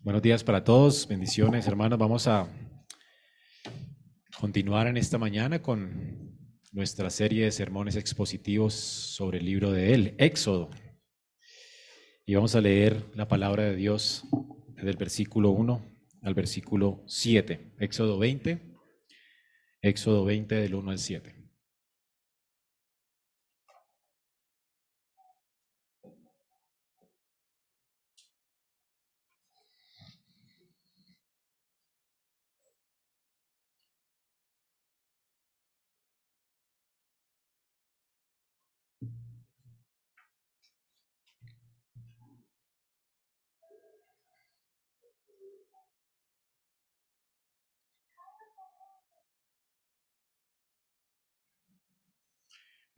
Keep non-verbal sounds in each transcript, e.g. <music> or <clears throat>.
Buenos días para todos, bendiciones hermanos. Vamos a continuar en esta mañana con nuestra serie de sermones expositivos sobre el libro de él, Éxodo. Y vamos a leer la palabra de Dios desde el versículo 1 al versículo 7, Éxodo 20, Éxodo 20 del 1 al 7.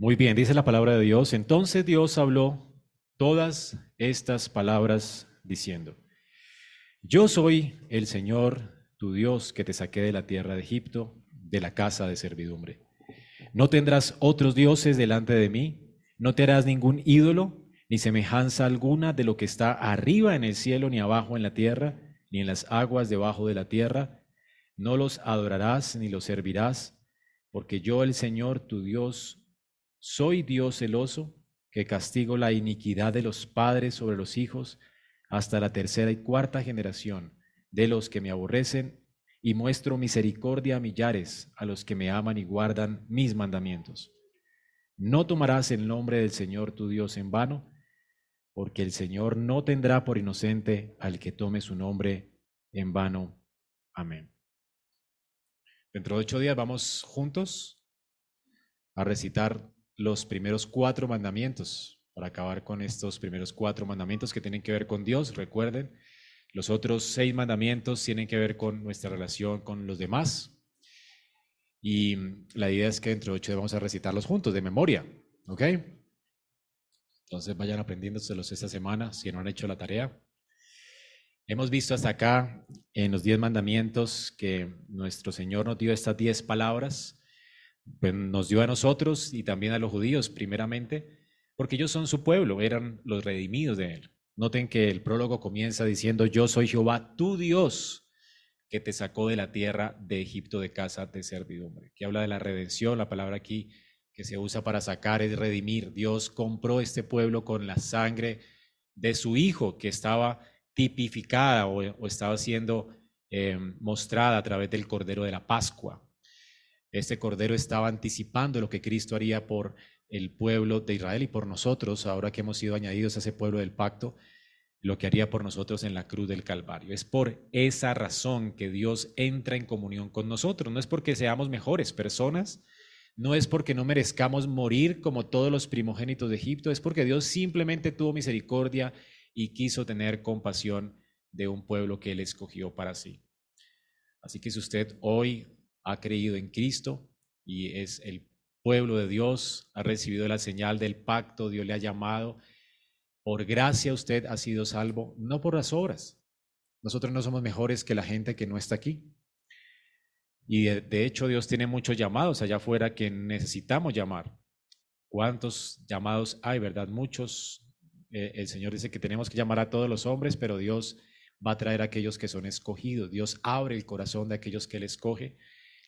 Muy bien, dice la palabra de Dios. Entonces Dios habló todas estas palabras diciendo, yo soy el Señor, tu Dios, que te saqué de la tierra de Egipto, de la casa de servidumbre. No tendrás otros dioses delante de mí, no te harás ningún ídolo, ni semejanza alguna de lo que está arriba en el cielo, ni abajo en la tierra, ni en las aguas debajo de la tierra. No los adorarás ni los servirás, porque yo el Señor, tu Dios, soy Dios celoso, que castigo la iniquidad de los padres sobre los hijos hasta la tercera y cuarta generación de los que me aborrecen, y muestro misericordia a millares a los que me aman y guardan mis mandamientos. No tomarás el nombre del Señor tu Dios en vano, porque el Señor no tendrá por inocente al que tome su nombre en vano. Amén. Dentro de ocho días vamos juntos a recitar los primeros cuatro mandamientos, para acabar con estos primeros cuatro mandamientos que tienen que ver con Dios. Recuerden, los otros seis mandamientos tienen que ver con nuestra relación con los demás. Y la idea es que dentro de ocho vamos a recitarlos juntos, de memoria. ¿Ok? Entonces vayan aprendiéndoselos esta semana si no han hecho la tarea. Hemos visto hasta acá en los diez mandamientos que nuestro Señor nos dio estas diez palabras pues nos dio a nosotros y también a los judíos primeramente, porque ellos son su pueblo, eran los redimidos de él. Noten que el prólogo comienza diciendo, yo soy Jehová, tu Dios, que te sacó de la tierra de Egipto de casa de servidumbre, que habla de la redención, la palabra aquí que se usa para sacar es redimir. Dios compró este pueblo con la sangre de su Hijo, que estaba tipificada o, estaba siendo eh, mostrada a través del Cordero de la Pascua. Este cordero estaba anticipando lo que Cristo haría por el pueblo de Israel y por nosotros, ahora que hemos sido añadidos a ese pueblo del pacto, lo que haría por nosotros en la cruz del Calvario. Es por esa razón que Dios entra en comunión con nosotros. No es porque seamos mejores personas, no es porque no merezcamos morir como todos los primogénitos de Egipto, es porque Dios simplemente tuvo misericordia y quiso tener compasión de un pueblo que Él escogió para sí. Así que si usted hoy ha creído en Cristo y es el pueblo de Dios, ha recibido la señal del pacto, Dios le ha llamado. Por gracia usted ha sido salvo, no por las obras. Nosotros no somos mejores que la gente que no está aquí. Y de, hecho Dios tiene muchos llamados allá afuera que necesitamos llamar. ¿Cuántos llamados hay, verdad? Muchos. Eh, el Señor dice que tenemos que llamar a todos los hombres, pero Dios va a traer a aquellos que son escogidos. Dios abre el corazón de aquellos que Él escoge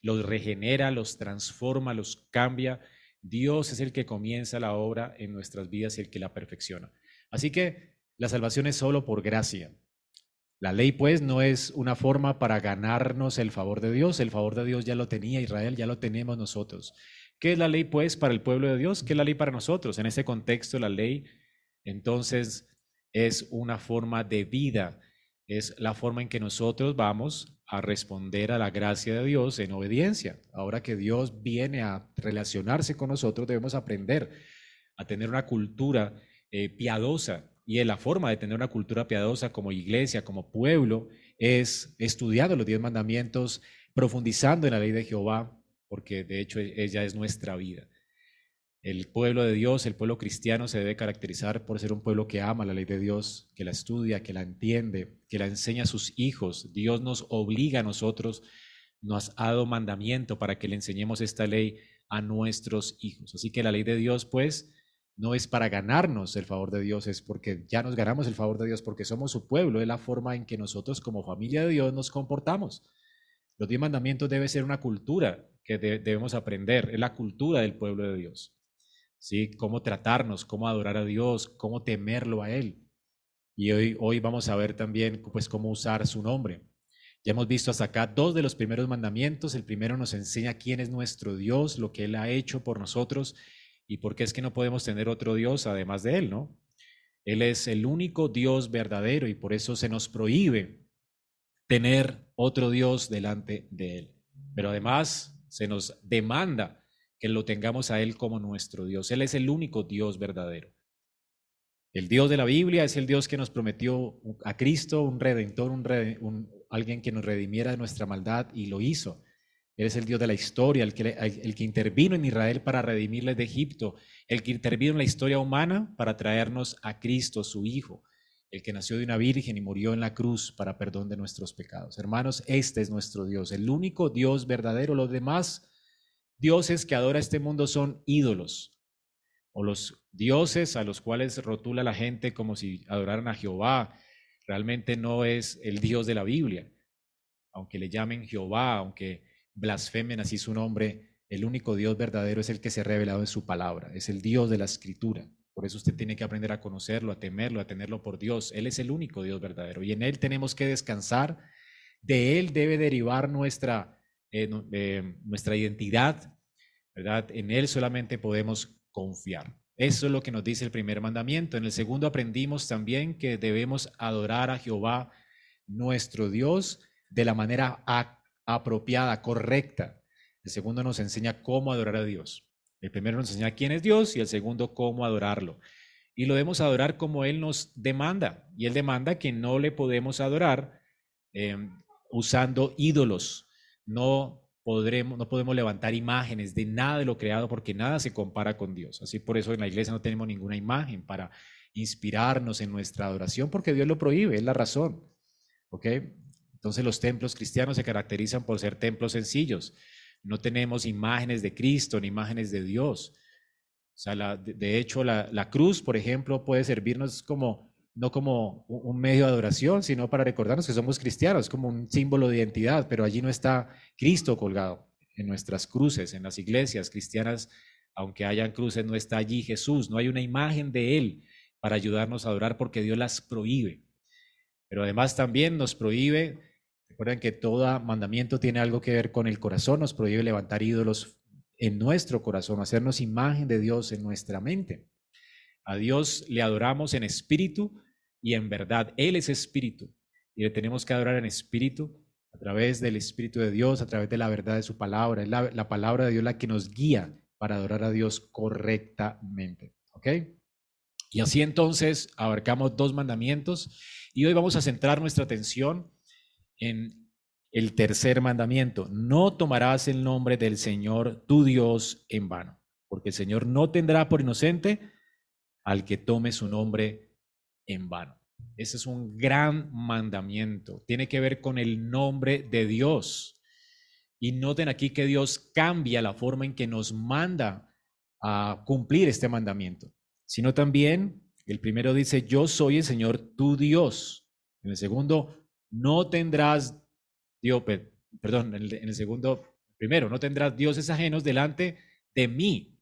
los regenera, los transforma, los cambia. Dios es el que comienza la obra en nuestras vidas y el que la perfecciona. Así que la salvación es solo por gracia. La ley pues no es una forma para ganarnos el favor de Dios. El favor de Dios ya lo tenía Israel, ya lo tenemos nosotros. ¿Qué es la ley pues para el pueblo de Dios? ¿Qué es la ley para nosotros? En ese contexto la ley entonces es una forma de vida, es la forma en que nosotros vamos a responder a la gracia de Dios en obediencia. Ahora que Dios viene a relacionarse con nosotros, debemos aprender a tener una cultura eh, piadosa. Y la forma de tener una cultura piadosa como iglesia, como pueblo, es estudiando los diez mandamientos, profundizando en la ley de Jehová, porque de hecho ella es nuestra vida. El pueblo de Dios, el pueblo cristiano, se debe caracterizar por ser un pueblo que ama la ley de Dios, que la estudia, que la entiende, que la enseña a sus hijos. Dios nos obliga a nosotros, nos ha dado mandamiento para que le enseñemos esta ley a nuestros hijos. Así que la ley de Dios, pues, no es para ganarnos el favor de Dios, es porque ya nos ganamos el favor de Dios, porque somos su pueblo, es la forma en que nosotros como familia de Dios nos comportamos. Los diez mandamientos debe ser una cultura que debemos aprender, es la cultura del pueblo de Dios. ¿Sí? Cómo tratarnos, cómo adorar a Dios, cómo temerlo a Él. Y hoy, hoy vamos a ver también pues, cómo usar su nombre. Ya hemos visto hasta acá dos de los primeros mandamientos. El primero nos enseña quién es nuestro Dios, lo que Él ha hecho por nosotros y por qué es que no podemos tener otro Dios además de Él, ¿no? Él es el único Dios verdadero y por eso se nos prohíbe tener otro Dios delante de Él. Pero además se nos demanda que lo tengamos a Él como nuestro Dios. Él es el único Dios verdadero. El Dios de la Biblia es el Dios que nos prometió a Cristo, un redentor, un, alguien que nos redimiera de nuestra maldad y lo hizo. Él es el Dios de la historia, el que, el que intervino en Israel para redimirles de Egipto, el que intervino en la historia humana para traernos a Cristo, su Hijo, el que nació de una virgen y murió en la cruz para perdón de nuestros pecados. Hermanos, este es nuestro Dios, el único Dios verdadero. Los demás dioses que adora este mundo son ídolos, o los dioses a los cuales rotula la gente como si adoraran a Jehová, realmente no es el Dios de la Biblia. Aunque le llamen Jehová, aunque blasfemen así su nombre, el único Dios verdadero es el que se ha revelado en su palabra, es el Dios de la escritura. Por eso usted tiene que aprender a conocerlo, a temerlo, a tenerlo por Dios. Él es el único Dios verdadero y en Él tenemos que descansar. De Él debe derivar nuestra, eh, eh, nuestra identidad, ¿verdad? En Él solamente podemos confiar. Eso es lo que nos dice el primer mandamiento. En el segundo aprendimos también que debemos adorar a Jehová, nuestro Dios, de la manera apropiada, correcta. El segundo nos enseña cómo adorar a Dios. El primero nos enseña quién es Dios y el segundo cómo adorarlo. Y lo debemos adorar como Él nos demanda. Y Él demanda que no le podemos adorar em, usando ídolos. No podremos, no podemos levantar imágenes de nada de lo creado porque nada se compara con Dios. Así por eso en la iglesia no tenemos ninguna imagen para inspirarnos en nuestra adoración porque Dios lo prohíbe, es la razón. Entonces los templos cristianos se caracterizan por ser templos sencillos. No tenemos imágenes de Cristo ni imágenes de Dios. O sea, de, hecho, la, la cruz, por ejemplo, puede servirnos como no como un medio de adoración, sino para recordarnos que somos cristianos, como un símbolo de identidad, pero allí no está Cristo colgado en nuestras cruces, en las iglesias cristianas, aunque hayan cruces, no está allí Jesús, no hay una imagen de Él para ayudarnos a adorar porque Dios las prohíbe. Pero además también nos prohíbe, recuerden que todo mandamiento tiene algo que ver con el corazón, nos prohíbe levantar ídolos en nuestro corazón, hacernos imagen de Dios en nuestra mente. A Dios le adoramos en espíritu y en verdad. Él es espíritu y le tenemos que adorar en espíritu a través del Espíritu de Dios, a través de la verdad de su palabra. Es la, palabra de Dios la que nos guía para adorar a Dios correctamente. ¿Ok? Y así entonces abarcamos dos mandamientos y hoy vamos a centrar nuestra atención en el tercer mandamiento. No tomarás el nombre del Señor tu Dios en vano, porque el Señor no tendrá por inocente al que tome su nombre en vano. Ese es un gran mandamiento. Tiene que ver con el nombre de Dios. Y noten aquí que Dios cambia la forma en que nos manda a cumplir este mandamiento, sino también el primero dice, yo soy el Señor tu Dios. En el segundo, no tendrás, Dios, perdón, en el segundo, primero, no tendrás dioses ajenos delante de mí.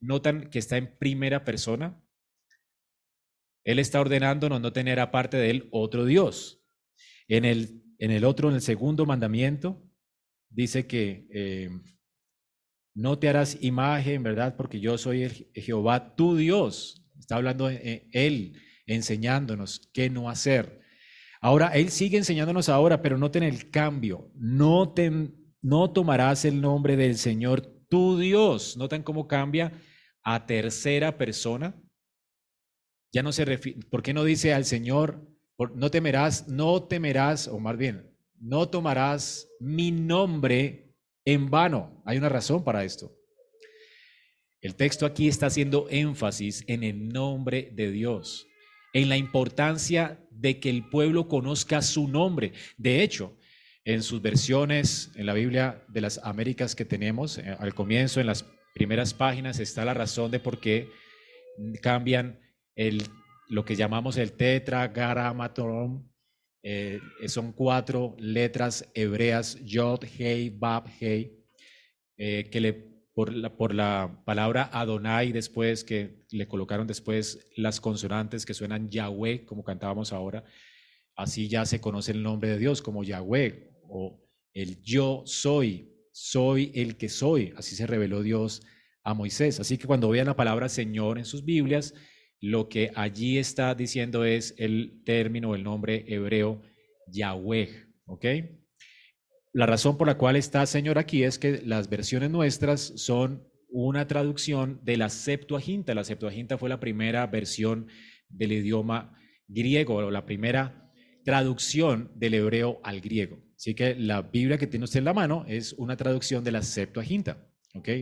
Notan que está en primera persona, él está ordenándonos no tener aparte de Él otro Dios. En el, en el otro, en el segundo mandamiento, dice que eh, no te harás imagen, ¿verdad? Porque yo soy el, Jehová tu Dios. Está hablando eh, Él, enseñándonos qué no hacer. Ahora, Él sigue enseñándonos ahora, pero noten el cambio. No, no tomarás el nombre del Señor tu Dios. Noten cómo cambia a tercera persona ya no se refiere, ¿por qué no dice al Señor, no temerás, no temerás, o más bien, no tomarás mi nombre en vano? Hay una razón para esto. El texto aquí está haciendo énfasis en el nombre de Dios, en la importancia de que el pueblo conozca su nombre. De hecho, en sus versiones en la Biblia de las Américas que tenemos, eh, al comienzo, en las primeras páginas, está la razón de por qué cambian el, lo que llamamos el tetragrammaton. Eh, son cuatro letras hebreas, Yod, Hei, Bab, Hei, eh, que le, por, la, por la palabra Adonai después, que le colocaron después las consonantes que suenan Yahweh, como cantábamos ahora, así ya se conoce el nombre de Dios como Yahweh o el yo soy, soy el que soy, así se reveló Dios a Moisés. Así que cuando vean la palabra Señor en sus Biblias, lo que allí está diciendo es el término, el nombre hebreo Yahweh, ¿ok? La razón por la cual está Señor aquí es que las versiones nuestras son una traducción de la Septuaginta. La Septuaginta fue la primera versión del idioma griego, o la primera traducción del hebreo al griego. Así que la Biblia que tiene usted en la mano es una traducción de la Septuaginta.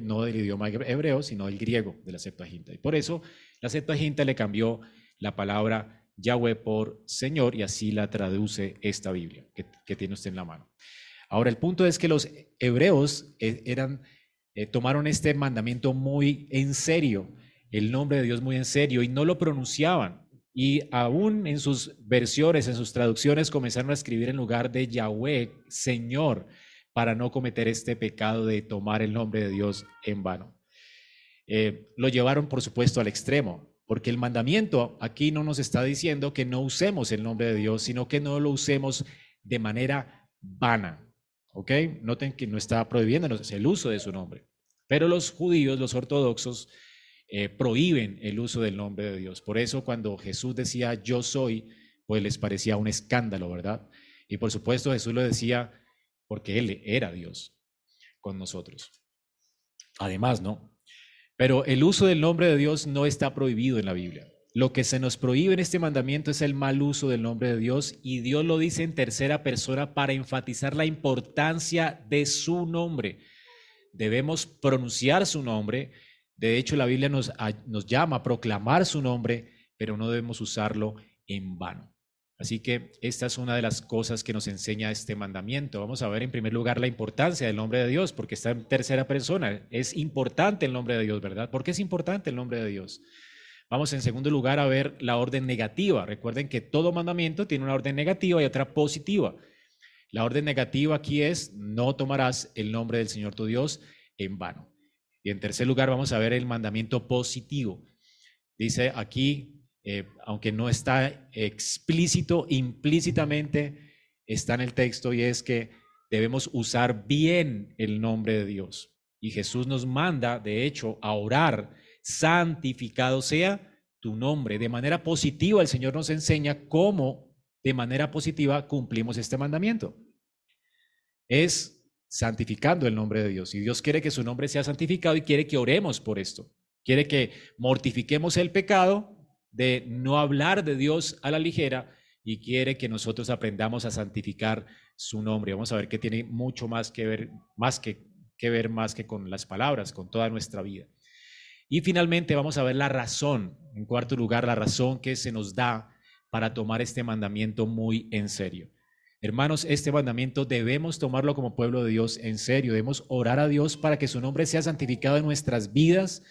No del idioma hebreo, sino del griego de la Septuaginta. Y por eso la Septuaginta le cambió la palabra Yahweh por Señor y así la traduce esta Biblia que, tiene usted en la mano. Ahora, el punto es que los hebreos eh, eh, tomaron este mandamiento muy en serio, el nombre de Dios muy en serio y no lo pronunciaban. Y aún en sus versiones, en sus traducciones, comenzaron a escribir en lugar de Yahweh, Señor para no cometer este pecado de tomar el nombre de Dios en vano. Eh, lo llevaron, por supuesto, al extremo, porque el mandamiento aquí no nos está diciendo que no usemos el nombre de Dios, sino que no lo usemos de manera vana. ¿Ok? Noten que no está prohibiéndonos el uso de su nombre. Pero los judíos, los ortodoxos, eh, prohíben el uso del nombre de Dios. Por eso cuando Jesús decía yo soy, pues les parecía un escándalo, ¿verdad? Y por supuesto Jesús lo decía porque Él era Dios con nosotros. Además, ¿no? Pero el uso del nombre de Dios no está prohibido en la Biblia. Lo que se nos prohíbe en este mandamiento es el mal uso del nombre de Dios y Dios lo dice en tercera persona para enfatizar la importancia de su nombre. Debemos pronunciar su nombre. De hecho, la Biblia nos, nos llama a proclamar su nombre, pero no debemos usarlo en vano. Así que esta es una de las cosas que nos enseña este mandamiento. Vamos a ver en primer lugar la importancia del nombre de Dios, porque está en tercera persona. Es importante el nombre de Dios, ¿verdad? ¿Por qué es importante el nombre de Dios? Vamos en segundo lugar a ver la orden negativa. Recuerden que todo mandamiento tiene una orden negativa y otra positiva. La orden negativa aquí es no tomarás el nombre del Señor tu Dios en vano. Y en tercer lugar vamos a ver el mandamiento positivo. Dice aquí eh, aunque no está explícito, implícitamente está en el texto y es que debemos usar bien el nombre de Dios. Y Jesús nos manda, de hecho, a orar, santificado sea tu nombre. De manera positiva, el Señor nos enseña cómo de manera positiva cumplimos este mandamiento. Es santificando el nombre de Dios. Y Dios quiere que su nombre sea santificado y quiere que oremos por esto. Quiere que mortifiquemos el pecado de no hablar de Dios a la ligera y quiere que nosotros aprendamos a santificar su nombre. Vamos a ver que tiene mucho más que ver, más que, que ver más que con las palabras, con toda nuestra vida. Y finalmente vamos a ver la razón, en cuarto lugar, la razón que se nos da para tomar este mandamiento muy en serio. Hermanos, este mandamiento debemos tomarlo como pueblo de Dios en serio. Debemos orar a Dios para que su nombre sea santificado en nuestras vidas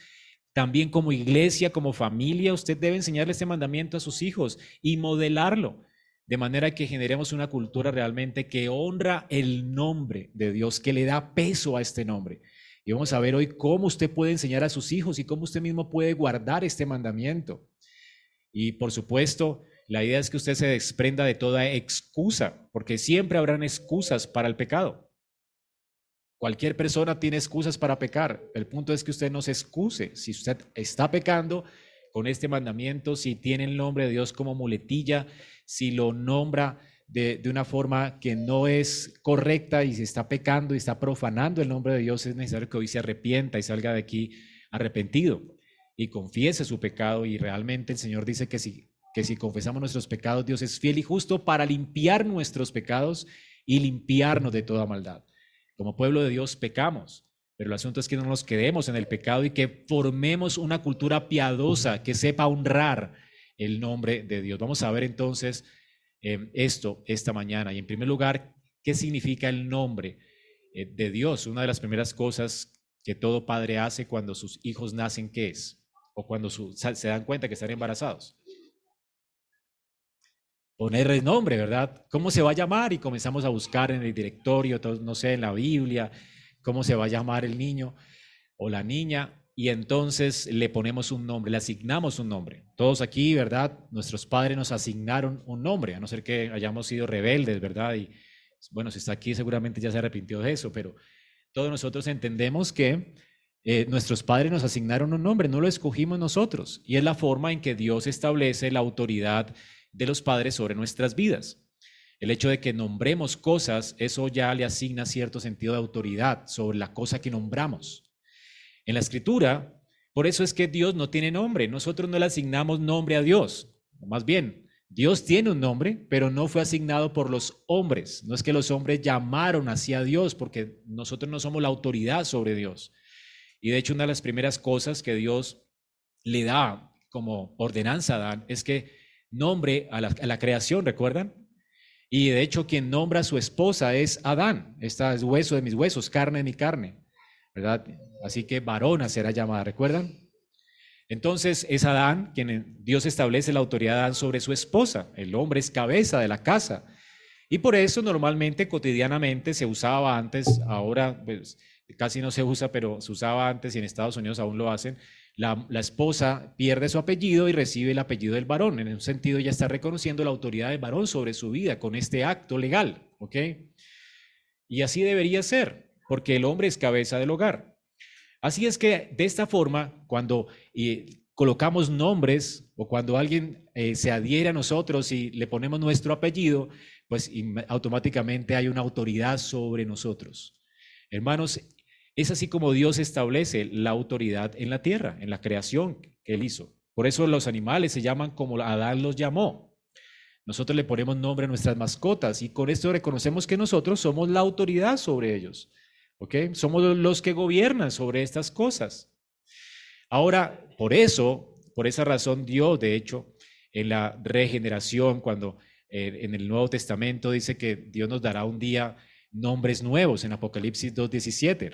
también como iglesia, como familia, usted debe enseñarle este mandamiento a sus hijos y modelarlo, de manera que generemos una cultura realmente que honra el nombre de Dios, que le da peso a este nombre. Y vamos a ver hoy cómo usted puede enseñar a sus hijos y cómo usted mismo puede guardar este mandamiento. Y por supuesto, la idea es que usted se desprenda de toda excusa, porque siempre habrán excusas para el pecado. Cualquier persona tiene excusas para pecar. El punto es que usted no se excuse. Si usted está pecando con este mandamiento, si tiene el nombre de Dios como muletilla, si lo nombra de, de, una forma que no es correcta y se está pecando y está profanando el nombre de Dios, es necesario que hoy se arrepienta y salga de aquí arrepentido y confiese su pecado. Y realmente el Señor dice que si, que si confesamos nuestros pecados, Dios es fiel y justo para limpiar nuestros pecados y limpiarnos de toda maldad. Como pueblo de Dios pecamos, pero el asunto es que no nos quedemos en el pecado y que formemos una cultura piadosa que sepa honrar el nombre de Dios. Vamos a ver entonces em, esto esta mañana. Y en primer lugar, ¿qué significa el nombre eh, de Dios? Una de las primeras cosas que todo padre hace cuando sus hijos nacen, ¿qué es? o cuando se dan cuenta que están embarazados. Ponerle nombre, ¿verdad? ¿Cómo se va a llamar? Y comenzamos a buscar en el directorio, no sé, en la Biblia, cómo se va a llamar el niño o la niña. Y entonces le ponemos un nombre, le asignamos un nombre. Todos aquí, ¿verdad? Nuestros padres nos asignaron un nombre, a no ser que hayamos sido rebeldes, ¿verdad? Y bueno, si está aquí seguramente ya se arrepintió de eso, pero todos nosotros entendemos que eh, nuestros padres nos asignaron un nombre, no lo escogimos nosotros. Y es la forma en que Dios establece la autoridad de los padres sobre nuestras vidas. El hecho de que nombremos cosas, eso ya le asigna cierto sentido de autoridad sobre la cosa que nombramos. En la escritura, por eso es que Dios no tiene nombre. Nosotros no le asignamos nombre a Dios. Más bien, Dios tiene un nombre, pero no fue asignado por los hombres. No es que los hombres llamaron hacia Dios, porque nosotros no somos la autoridad sobre Dios. Y de hecho, una de las primeras cosas que Dios le da como ordenanza a Adán es que nombre a la, creación, ¿recuerdan? Y de hecho, quien nombra a su esposa es Adán. Esta es hueso de mis huesos, carne de mi carne, ¿verdad? Así que varona será llamada, ¿recuerdan? Entonces es Adán quien Dios establece la autoridad de Adán sobre su esposa. El hombre es cabeza de la casa. Y por eso normalmente, cotidianamente, se usaba antes, ahora pues, casi no se usa, pero se usaba antes y en Estados Unidos aún lo hacen. La, esposa pierde su apellido y recibe el apellido del varón. En un sentido, ya está reconociendo la autoridad del varón sobre su vida con este acto legal. ¿Ok? Y así debería ser, porque el hombre es cabeza del hogar. Así es que de esta forma, cuando eh, colocamos nombres o cuando alguien eh, se adhiere a nosotros y le ponemos nuestro apellido, pues automáticamente hay una autoridad sobre nosotros. Hermanos, es así como Dios establece la autoridad en la tierra, en la creación que Él hizo. Por eso los animales se llaman como Adán los llamó. Nosotros le ponemos nombre a nuestras mascotas y con esto reconocemos que nosotros somos la autoridad sobre ellos. Somos los que gobiernan sobre estas cosas. Ahora, por eso, por esa razón, Dios, de hecho, en la regeneración, cuando eh, en el Nuevo Testamento dice que Dios nos dará un día nombres nuevos en Apocalipsis 2.17,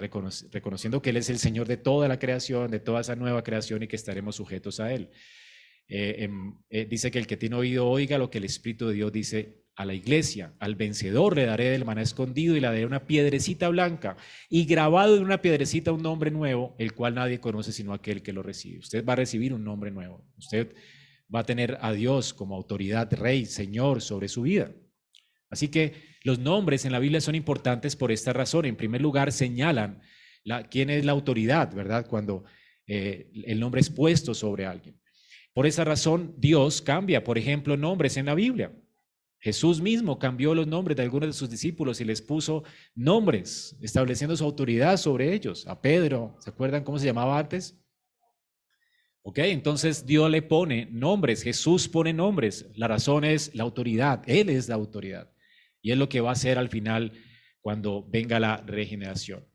reconociendo que Él es el Señor de toda la creación, de toda esa nueva creación y que estaremos sujetos a Él. Eh, eh, dice que el que tiene oído oiga lo que el Espíritu de Dios dice a la iglesia, al vencedor le daré del maná escondido y le daré una piedrecita blanca y grabado en una piedrecita un nombre nuevo, el cual nadie conoce sino aquel que lo recibe. Usted va a recibir un nombre nuevo. Usted va a tener a Dios como autoridad, rey, señor sobre su vida. Así que los nombres en la Biblia son importantes por esta razón. En primer lugar, señalan la, quién es la autoridad, ¿verdad? Cuando eh, el nombre es puesto sobre alguien. Por esa razón, Dios cambia, por ejemplo, nombres en la Biblia. Jesús mismo cambió los nombres de algunos de sus discípulos y les puso nombres, estableciendo su autoridad sobre ellos. A Pedro, ¿se acuerdan cómo se llamaba antes? Ok, entonces Dios le pone nombres, Jesús pone nombres. La razón es la autoridad, Él es la autoridad. Y es lo que va a hacer al final cuando venga la regeneración.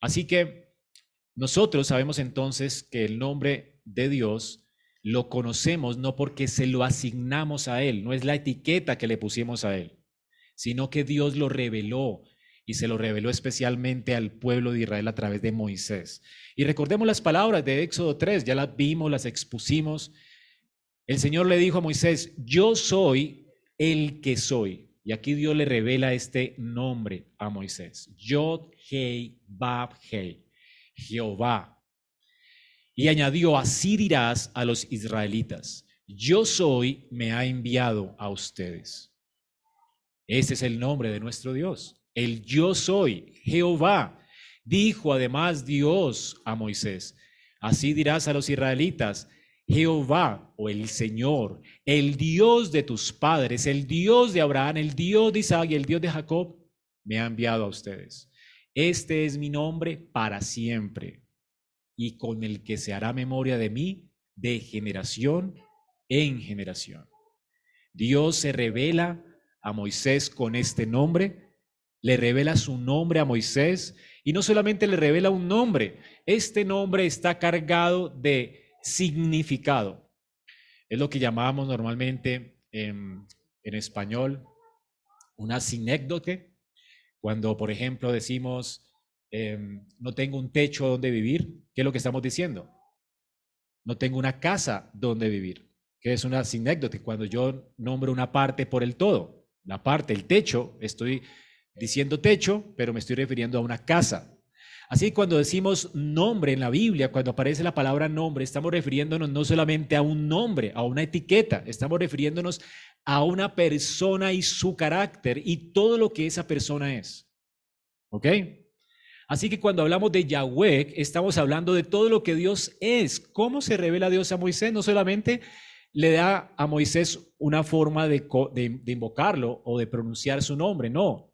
Así que nosotros sabemos entonces que el nombre de Dios lo conocemos no porque se lo asignamos a Él, no es la etiqueta que le pusimos a Él, sino que Dios lo reveló y se lo reveló especialmente al pueblo de Israel a través de Moisés. Y recordemos las palabras de Éxodo 3, ya las vimos, las expusimos. El Señor le dijo a Moisés, yo soy el que soy. Y aquí Dios le revela este nombre a Moisés. Yod, Hei, Bab, Hei. Jehová, y añadió, así dirás a los israelitas, yo soy, me ha enviado a ustedes. Ese es el nombre de nuestro Dios, el yo soy, Jehová. Dijo además Dios a Moisés, así dirás a los israelitas, Jehová o el Señor, el Dios de tus padres, el Dios de Abraham, el Dios de Isaac y el Dios de Jacob, me ha enviado a ustedes. Este es mi nombre para siempre y con el que se hará memoria de mí de generación en generación. Dios se revela a Moisés con este nombre, le revela su nombre a Moisés y no solamente le revela un nombre, este nombre está cargado de significado. Es lo que llamamos normalmente en, en español una sinécdote, cuando por ejemplo decimos Em, no tengo un techo donde vivir, ¿qué es lo que estamos diciendo? no tengo una casa donde vivir, que es una anécdota, cuando yo nombro una parte por el todo, la parte, el techo, estoy diciendo techo, pero me estoy refiriendo a una casa. Así que cuando decimos nombre en la Biblia, cuando aparece la palabra nombre, estamos refiriéndonos no solamente a un nombre, a una etiqueta, estamos refiriéndonos a una persona y su carácter y todo lo que esa persona es. ¿Ok? Así que cuando hablamos de Yahweh, estamos hablando de todo lo que Dios es. ¿Cómo se revela Dios a Moisés? No solamente le da a Moisés una forma de, de invocarlo o de pronunciar su nombre, no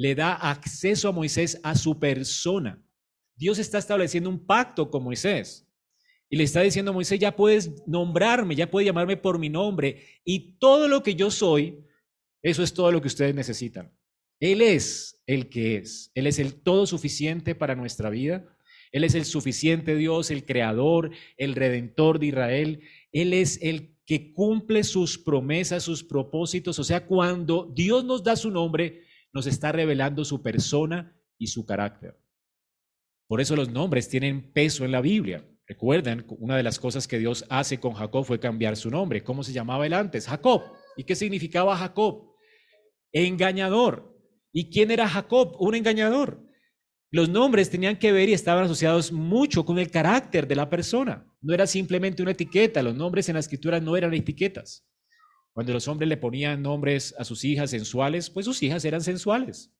le da acceso a Moisés a su persona. Dios está estableciendo un pacto con Moisés y le está diciendo a Moisés, ya puedes nombrarme, ya puedes llamarme por mi nombre y todo lo que yo soy, eso es todo lo que ustedes necesitan. Él es el que es, Él es el todo suficiente para nuestra vida, Él es el suficiente Dios, el creador, el redentor de Israel, Él es el que cumple sus promesas, sus propósitos, o sea, cuando Dios nos da su nombre, nos está revelando su persona y su carácter. Por eso los nombres tienen peso en la Biblia. Recuerden, una de las cosas que Dios hace con Jacob fue cambiar su nombre. ¿Cómo se llamaba él antes? Jacob. ¿Y qué significaba Jacob? Engañador. ¿Y quién era Jacob? Un engañador. Los nombres tenían que ver y estaban asociados mucho con el carácter de la persona. No era simplemente una etiqueta. Los nombres en la escritura no eran etiquetas. Cuando los hombres le ponían nombres a sus hijas sensuales, pues sus hijas eran sensuales.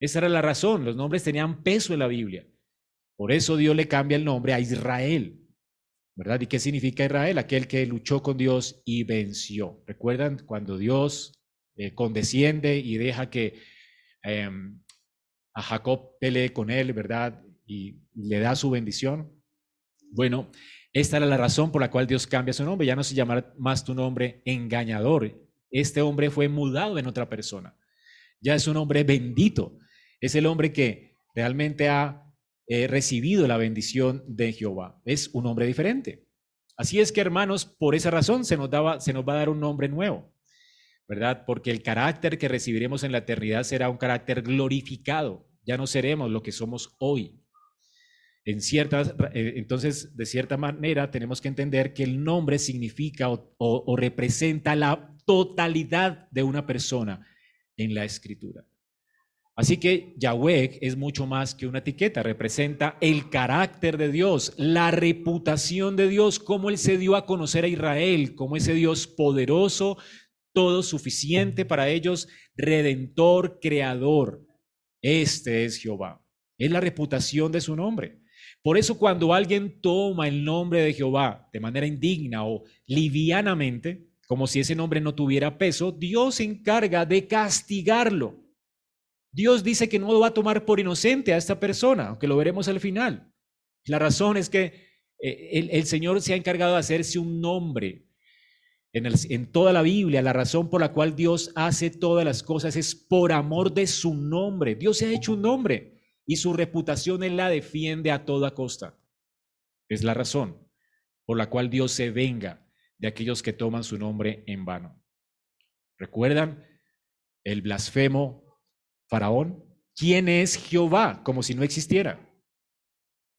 Esa era la razón, los nombres tenían peso en la Biblia. Por eso Dios le cambia el nombre a Israel. ¿Verdad? ¿Y qué significa Israel? Aquel que luchó con Dios y venció. ¿Recuerdan cuando Dios eh, condesciende y deja que em, a Jacob pelee con él, ¿verdad? y le da su bendición. Bueno, esta era la razón por la cual Dios cambia su nombre. Ya no se llama más tu nombre engañador. Este hombre fue mudado en otra persona. Ya es un hombre bendito. Es el hombre que realmente ha eh, recibido la bendición de Jehová. Es un hombre diferente. Así es que, hermanos, por esa razón se nos, daba, se nos va a dar un nombre nuevo, ¿verdad? Porque el carácter que recibiremos en la eternidad será un carácter glorificado. Ya no seremos lo que somos hoy. En ciertas, eh, entonces, de cierta manera, tenemos que entender que el nombre significa o, representa la totalidad de una persona en la escritura. Así que Yahweh es mucho más que una etiqueta, representa el carácter de Dios, la reputación de Dios, cómo Él se dio a conocer a Israel, como ese Dios poderoso, todo suficiente para ellos, redentor, creador. Este es Jehová. Es la reputación de su nombre. Por eso cuando alguien toma el nombre de Jehová de manera indigna o livianamente, como si ese nombre no tuviera peso, Dios se encarga de castigarlo. Dios dice que no va a tomar por inocente a esta persona, aunque lo veremos al final. La razón es que eh, el, Señor se ha encargado de hacerse un nombre en, toda la Biblia, la razón por la cual Dios hace todas las cosas es por amor de su nombre. Dios se ha hecho un nombre y su reputación Él la defiende a toda costa. Es la razón por la cual Dios se venga de aquellos que toman su nombre en vano. ¿Recuerdan el blasfemo faraón? ¿Quién es Jehová? Como si no existiera.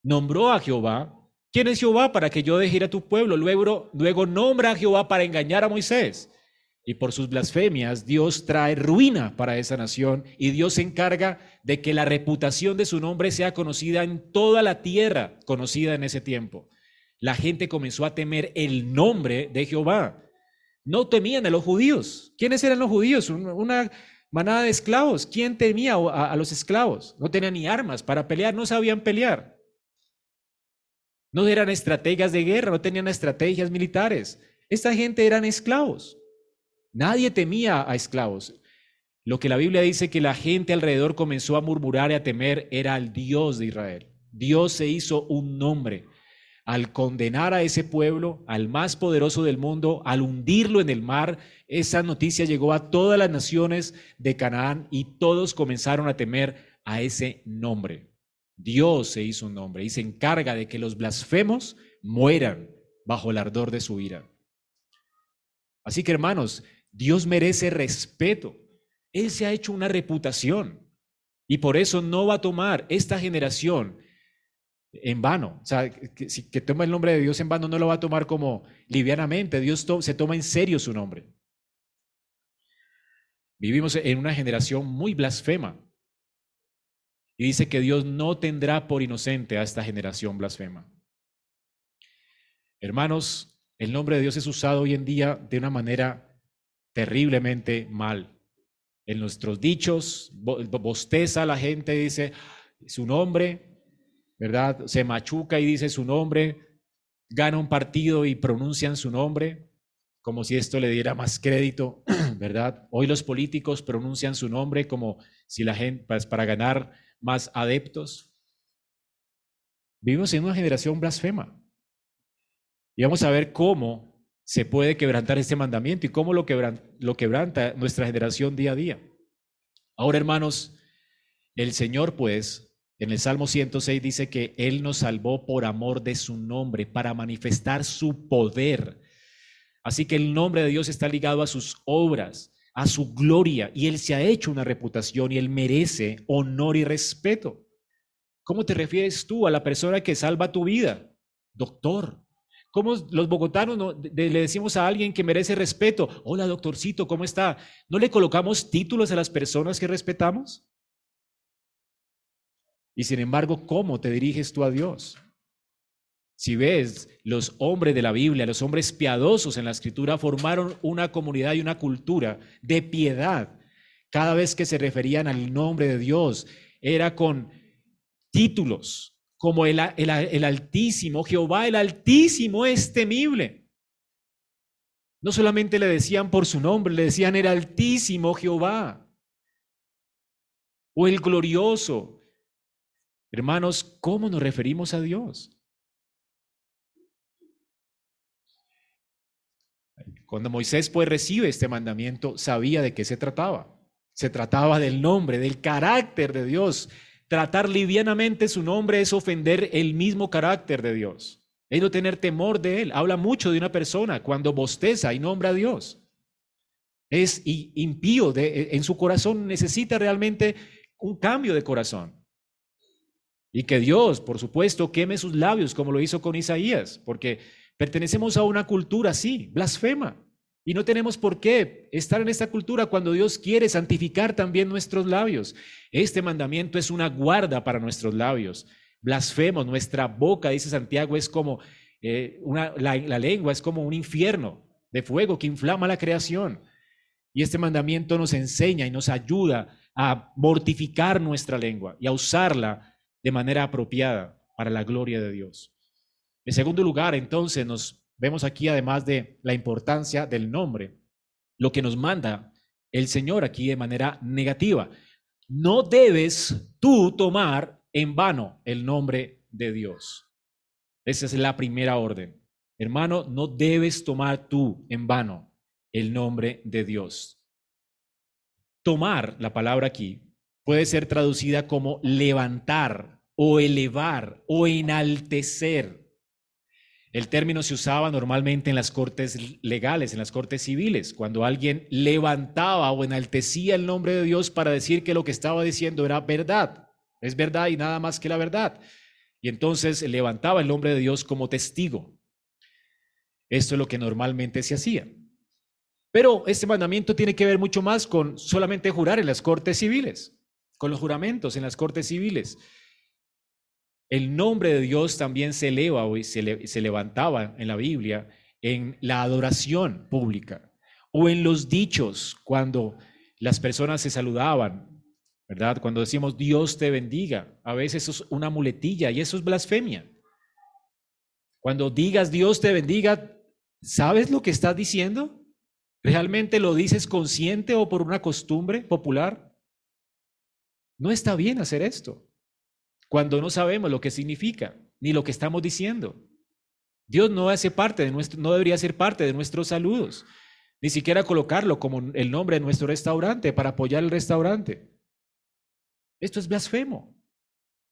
Nombró a Jehová. ¿Quién es Jehová para que yo deje ir a tu pueblo? Luego, luego nombra a Jehová para engañar a Moisés. Y por sus blasfemias, Dios trae ruina para esa nación y Dios se encarga de que la reputación de su nombre sea conocida en toda la tierra, conocida en ese tiempo. La gente comenzó a temer el nombre de Jehová. No temían a los judíos. ¿Quiénes eran los judíos? Una manada de esclavos. ¿Quién temía a, los esclavos? No tenían ni armas para pelear, no sabían pelear. No eran estrategas de guerra, no tenían estrategias militares. Esta gente eran esclavos. Nadie temía a esclavos. Lo que la Biblia dice que la gente alrededor comenzó a murmurar y a temer era al Dios de Israel. Dios se hizo un nombre al condenar a ese pueblo, al más poderoso del mundo, al hundirlo en el mar. Esa noticia llegó a todas las naciones de Canaán y todos comenzaron a temer a ese nombre. Dios se hizo un nombre y se encarga de que los blasfemos mueran bajo el ardor de su ira. Así que hermanos, Dios merece respeto. Él se ha hecho una reputación y por eso no va a tomar esta generación en vano. O sea, que, toma el nombre de Dios en vano no lo va a tomar como livianamente. Dios se toma en serio su nombre. Vivimos en una generación muy blasfema. Y dice que Dios no tendrá por inocente a esta generación blasfema. Hermanos, el nombre de Dios es usado hoy en día de una manera terriblemente mal. En nuestros dichos, bosteza la gente, dice su nombre, ¿verdad? Se machuca y dice su nombre, gana un partido y pronuncian su nombre, como si esto le diera más crédito, <clears throat> ¿verdad? Hoy los políticos pronuncian su nombre como si la gente, pues, para ganar más adeptos. Vivimos en una generación blasfema. Y vamos a ver cómo se puede quebrantar este mandamiento y cómo lo quebranta, lo quebranta nuestra generación día a día. Ahora, hermanos, el Señor, pues, en el Salmo 106 dice que Él nos salvó por amor de su nombre, para manifestar su poder. Así que el nombre de Dios está ligado a sus obras, a su gloria, y Él se ha hecho una reputación y Él merece honor y respeto. ¿Cómo te refieres tú a la persona que salva tu vida? Doctor, ¿Cómo los bogotanos le decimos a alguien que merece respeto? Hola, doctorcito, ¿cómo está? ¿No le colocamos títulos a las personas que respetamos? Y sin embargo, ¿cómo te diriges tú a Dios? Si ves, los hombres de la Biblia, los hombres piadosos en la escritura, formaron una comunidad y una cultura de piedad. Cada vez que se referían al nombre de Dios, era con títulos, como el, Altísimo, Jehová el Altísimo es temible. No solamente le decían por su nombre, le decían el Altísimo Jehová o el glorioso. Hermanos, ¿cómo nos referimos a Dios? Cuando Moisés pues recibe este mandamiento, sabía de qué se trataba. Se trataba del nombre, del carácter de Dios, Tratar livianamente su nombre es ofender el mismo carácter de Dios. Es no tener temor de Él. Habla mucho de una persona cuando bosteza y nombra a Dios. Es impío de, en su corazón, necesita realmente un cambio de corazón. Y que Dios, por supuesto, queme sus labios como lo hizo con Isaías, porque pertenecemos a una cultura así, blasfema. Y no tenemos por qué estar en esta cultura cuando Dios quiere santificar también nuestros labios. Este mandamiento es una guarda para nuestros labios. Blasfemos, nuestra boca, dice Santiago, es como eh, una, la, la lengua, es como un infierno de fuego que inflama la creación. Y este mandamiento nos enseña y nos ayuda a mortificar nuestra lengua y a usarla de manera apropiada para la gloria de Dios. En segundo lugar, entonces, nos Vemos aquí, además de la importancia del nombre, lo que nos manda el Señor aquí de manera negativa. No debes tú tomar en vano el nombre de Dios. Esa es la primera orden. Hermano, no debes tomar tú en vano el nombre de Dios. Tomar, la palabra aquí, puede ser traducida como levantar o elevar o enaltecer. El término se usaba normalmente en las cortes legales, en las cortes civiles, cuando alguien levantaba o enaltecía el nombre de Dios para decir que lo que estaba diciendo era verdad, es verdad y nada más que la verdad. Y entonces levantaba el nombre de Dios como testigo. Esto es lo que normalmente se hacía. Pero este mandamiento tiene que ver mucho más con solamente jurar en las cortes civiles, con los juramentos en las cortes civiles. El nombre de Dios también se eleva hoy, se, levantaba en la Biblia en la adoración pública o en los dichos cuando las personas se saludaban, ¿verdad? Cuando decimos Dios te bendiga, a veces eso es una muletilla y eso es blasfemia. Cuando digas Dios te bendiga, ¿sabes lo que estás diciendo? ¿Realmente lo dices consciente o por una costumbre popular? No está bien hacer esto cuando no sabemos lo que significa ni lo que estamos diciendo. Dios no hace parte de nuestro, no debería ser parte de nuestros saludos, ni siquiera colocarlo como el nombre de nuestro restaurante para apoyar el restaurante. Esto es blasfemo.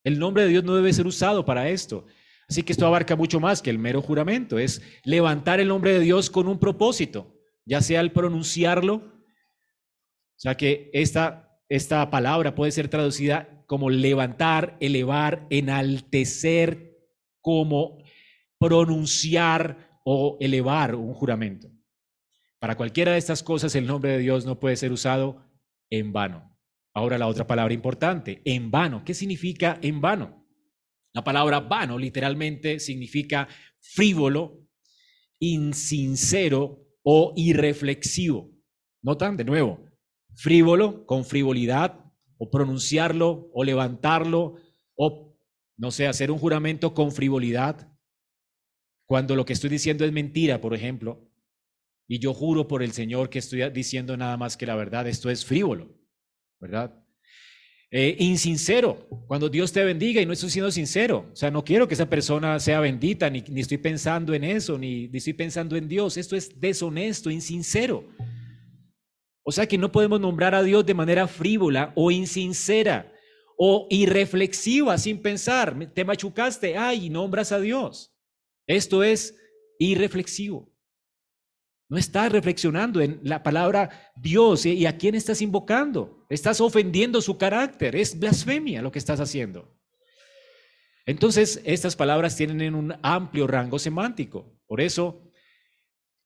El nombre de Dios no debe ser usado para esto. Así que esto abarca mucho más que el mero juramento. Es levantar el nombre de Dios con un propósito, ya sea al pronunciarlo. O sea que esta, esta palabra puede ser traducida como levantar, elevar, enaltecer, como pronunciar o elevar un juramento. Para cualquiera de estas cosas el nombre de Dios no puede ser usado en vano. Ahora la otra palabra importante, en vano. ¿Qué significa en vano? La palabra vano literalmente significa frívolo, insincero o irreflexivo. Notan de nuevo, frívolo con frivolidad o pronunciarlo o levantarlo o, no sé, hacer un juramento con frivolidad. Cuando lo que estoy diciendo es mentira, por ejemplo, y yo juro por el Señor que estoy diciendo nada más que la verdad, esto es frívolo, ¿verdad? Eh, insincero, cuando Dios te bendiga y no estoy siendo sincero, o sea, no quiero que esa persona sea bendita, ni, ni estoy pensando en eso, ni, ni estoy pensando en Dios, esto es deshonesto, insincero. O sea que no podemos nombrar a Dios de manera frívola o insincera o irreflexiva, sin pensar, te machucaste, ay, nombras a Dios. Esto es irreflexivo. No estás reflexionando en la palabra Dios y a quién estás invocando. Estás ofendiendo su carácter. Es blasfemia lo que estás haciendo. Entonces, estas palabras tienen un amplio rango semántico. Por eso,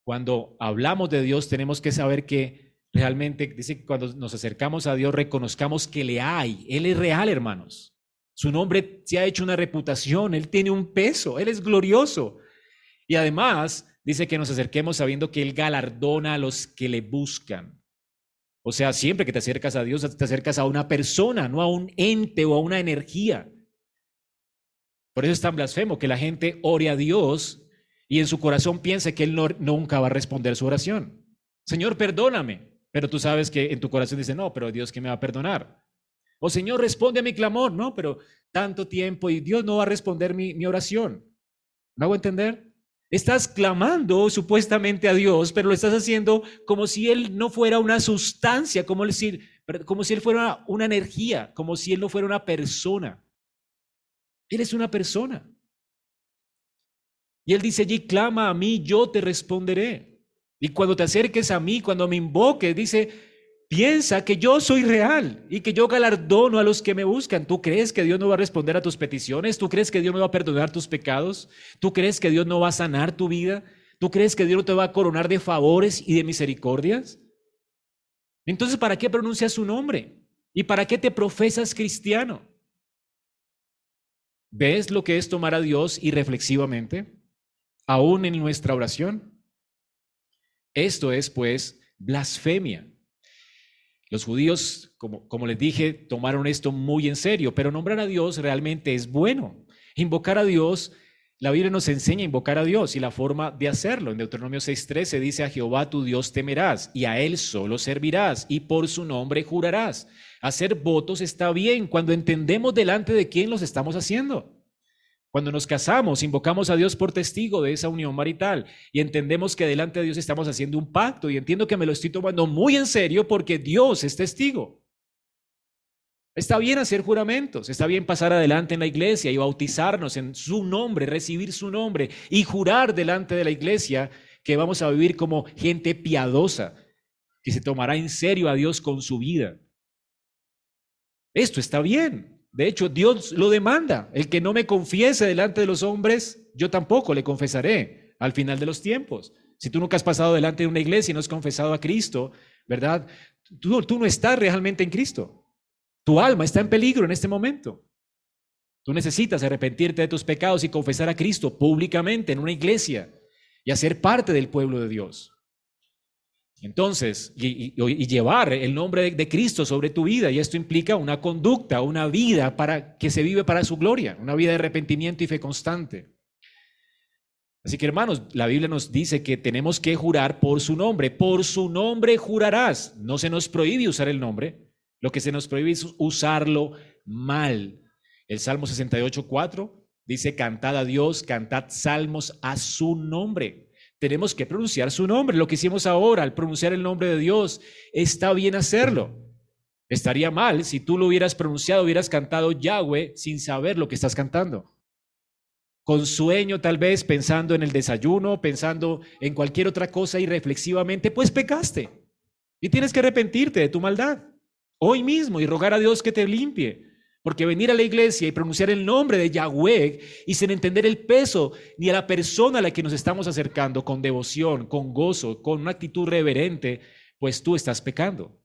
cuando hablamos de Dios, tenemos que saber que realmente, dice que cuando nos acercamos a Dios, reconozcamos que le hay. Él es real, hermanos. Su nombre se ha hecho una reputación. Él tiene un peso. Él es glorioso. Y además, dice que nos acerquemos sabiendo que Él galardona a los que le buscan. O sea, siempre que te acercas a Dios, te acercas a una persona, no a un ente o a una energía. Por eso es tan blasfemo que la gente ore a Dios y en su corazón piense que Él nunca va a responder su oración. Señor, perdóname. Pero tú sabes que en tu corazón dice, no, pero Dios que me va a perdonar. O Señor, responde a mi clamor. No, pero tanto tiempo y Dios no va a responder mi, mi oración. ¿Me hago entender? Estás clamando supuestamente a Dios, pero lo estás haciendo como si Él no fuera una sustancia, como, decir, como si Él fuera una energía, como si Él no fuera una persona. Él es una persona. Y Él dice allí, clama a mí, yo te responderé. Y cuando te acerques a mí, cuando me invoques, dice, Piensa que yo soy real y que yo galardono a los que me buscan. ¿Tú crees que Dios no va a responder a tus peticiones? ¿Tú crees que Dios no va a perdonar tus pecados? ¿Tú crees que Dios no va a sanar tu vida? ¿Tú crees que Dios no te va a coronar de favores y de misericordias? Entonces, ¿para qué pronuncias su nombre? ¿Y para qué te profesas cristiano? ¿Ves lo que es tomar a Dios irreflexivamente, aún en nuestra oración? Esto es, pues, blasfemia. Los judíos, como, les dije, tomaron esto muy en serio, pero nombrar a Dios realmente es bueno. Invocar a Dios, la Biblia nos enseña a invocar a Dios y la forma de hacerlo. En Deuteronomio 6:13 dice, a Jehová tu Dios temerás y a Él solo servirás y por su nombre jurarás. Hacer votos está bien cuando entendemos delante de quién los estamos haciendo. Cuando nos casamos, invocamos a Dios por testigo de esa unión marital y entendemos que delante de Dios estamos haciendo un pacto y entiendo que me lo estoy tomando muy en serio porque Dios es testigo. Está bien hacer juramentos, está bien pasar adelante en la iglesia y bautizarnos en su nombre, recibir su nombre y jurar delante de la iglesia que vamos a vivir como gente piadosa, que se tomará en serio a Dios con su vida. Esto está bien. De hecho, Dios lo demanda. El que no me confiese delante de los hombres, yo tampoco le confesaré al final de los tiempos. Si tú nunca has pasado delante de una iglesia y no has confesado a Cristo, ¿verdad? Tú, no estás realmente en Cristo. Tu alma está en peligro en este momento. Tú necesitas arrepentirte de tus pecados y confesar a Cristo públicamente en una iglesia y hacer parte del pueblo de Dios. Entonces, y, llevar el nombre de, Cristo sobre tu vida, y esto implica una conducta, una vida para que se vive para su gloria, una vida de arrepentimiento y fe constante. Así que hermanos, la Biblia nos dice que tenemos que jurar por su nombre, por su nombre jurarás. No se nos prohíbe usar el nombre, lo que se nos prohíbe es usarlo mal. El Salmo 68, 4 dice, cantad a Dios, cantad salmos a su nombre tenemos que pronunciar su nombre. Lo que hicimos ahora, al pronunciar el nombre de Dios, está bien hacerlo. Estaría mal si tú lo hubieras pronunciado, hubieras cantado Yahweh sin saber lo que estás cantando. Con sueño tal vez, pensando en el desayuno, pensando en cualquier otra cosa y reflexivamente, pues pecaste. Y tienes que arrepentirte de tu maldad hoy mismo y rogar a Dios que te limpie. Porque venir a la iglesia y pronunciar el nombre de Yahweh y sin entender el peso ni a la persona a la que nos estamos acercando con devoción, con gozo, con una actitud reverente, pues tú estás pecando.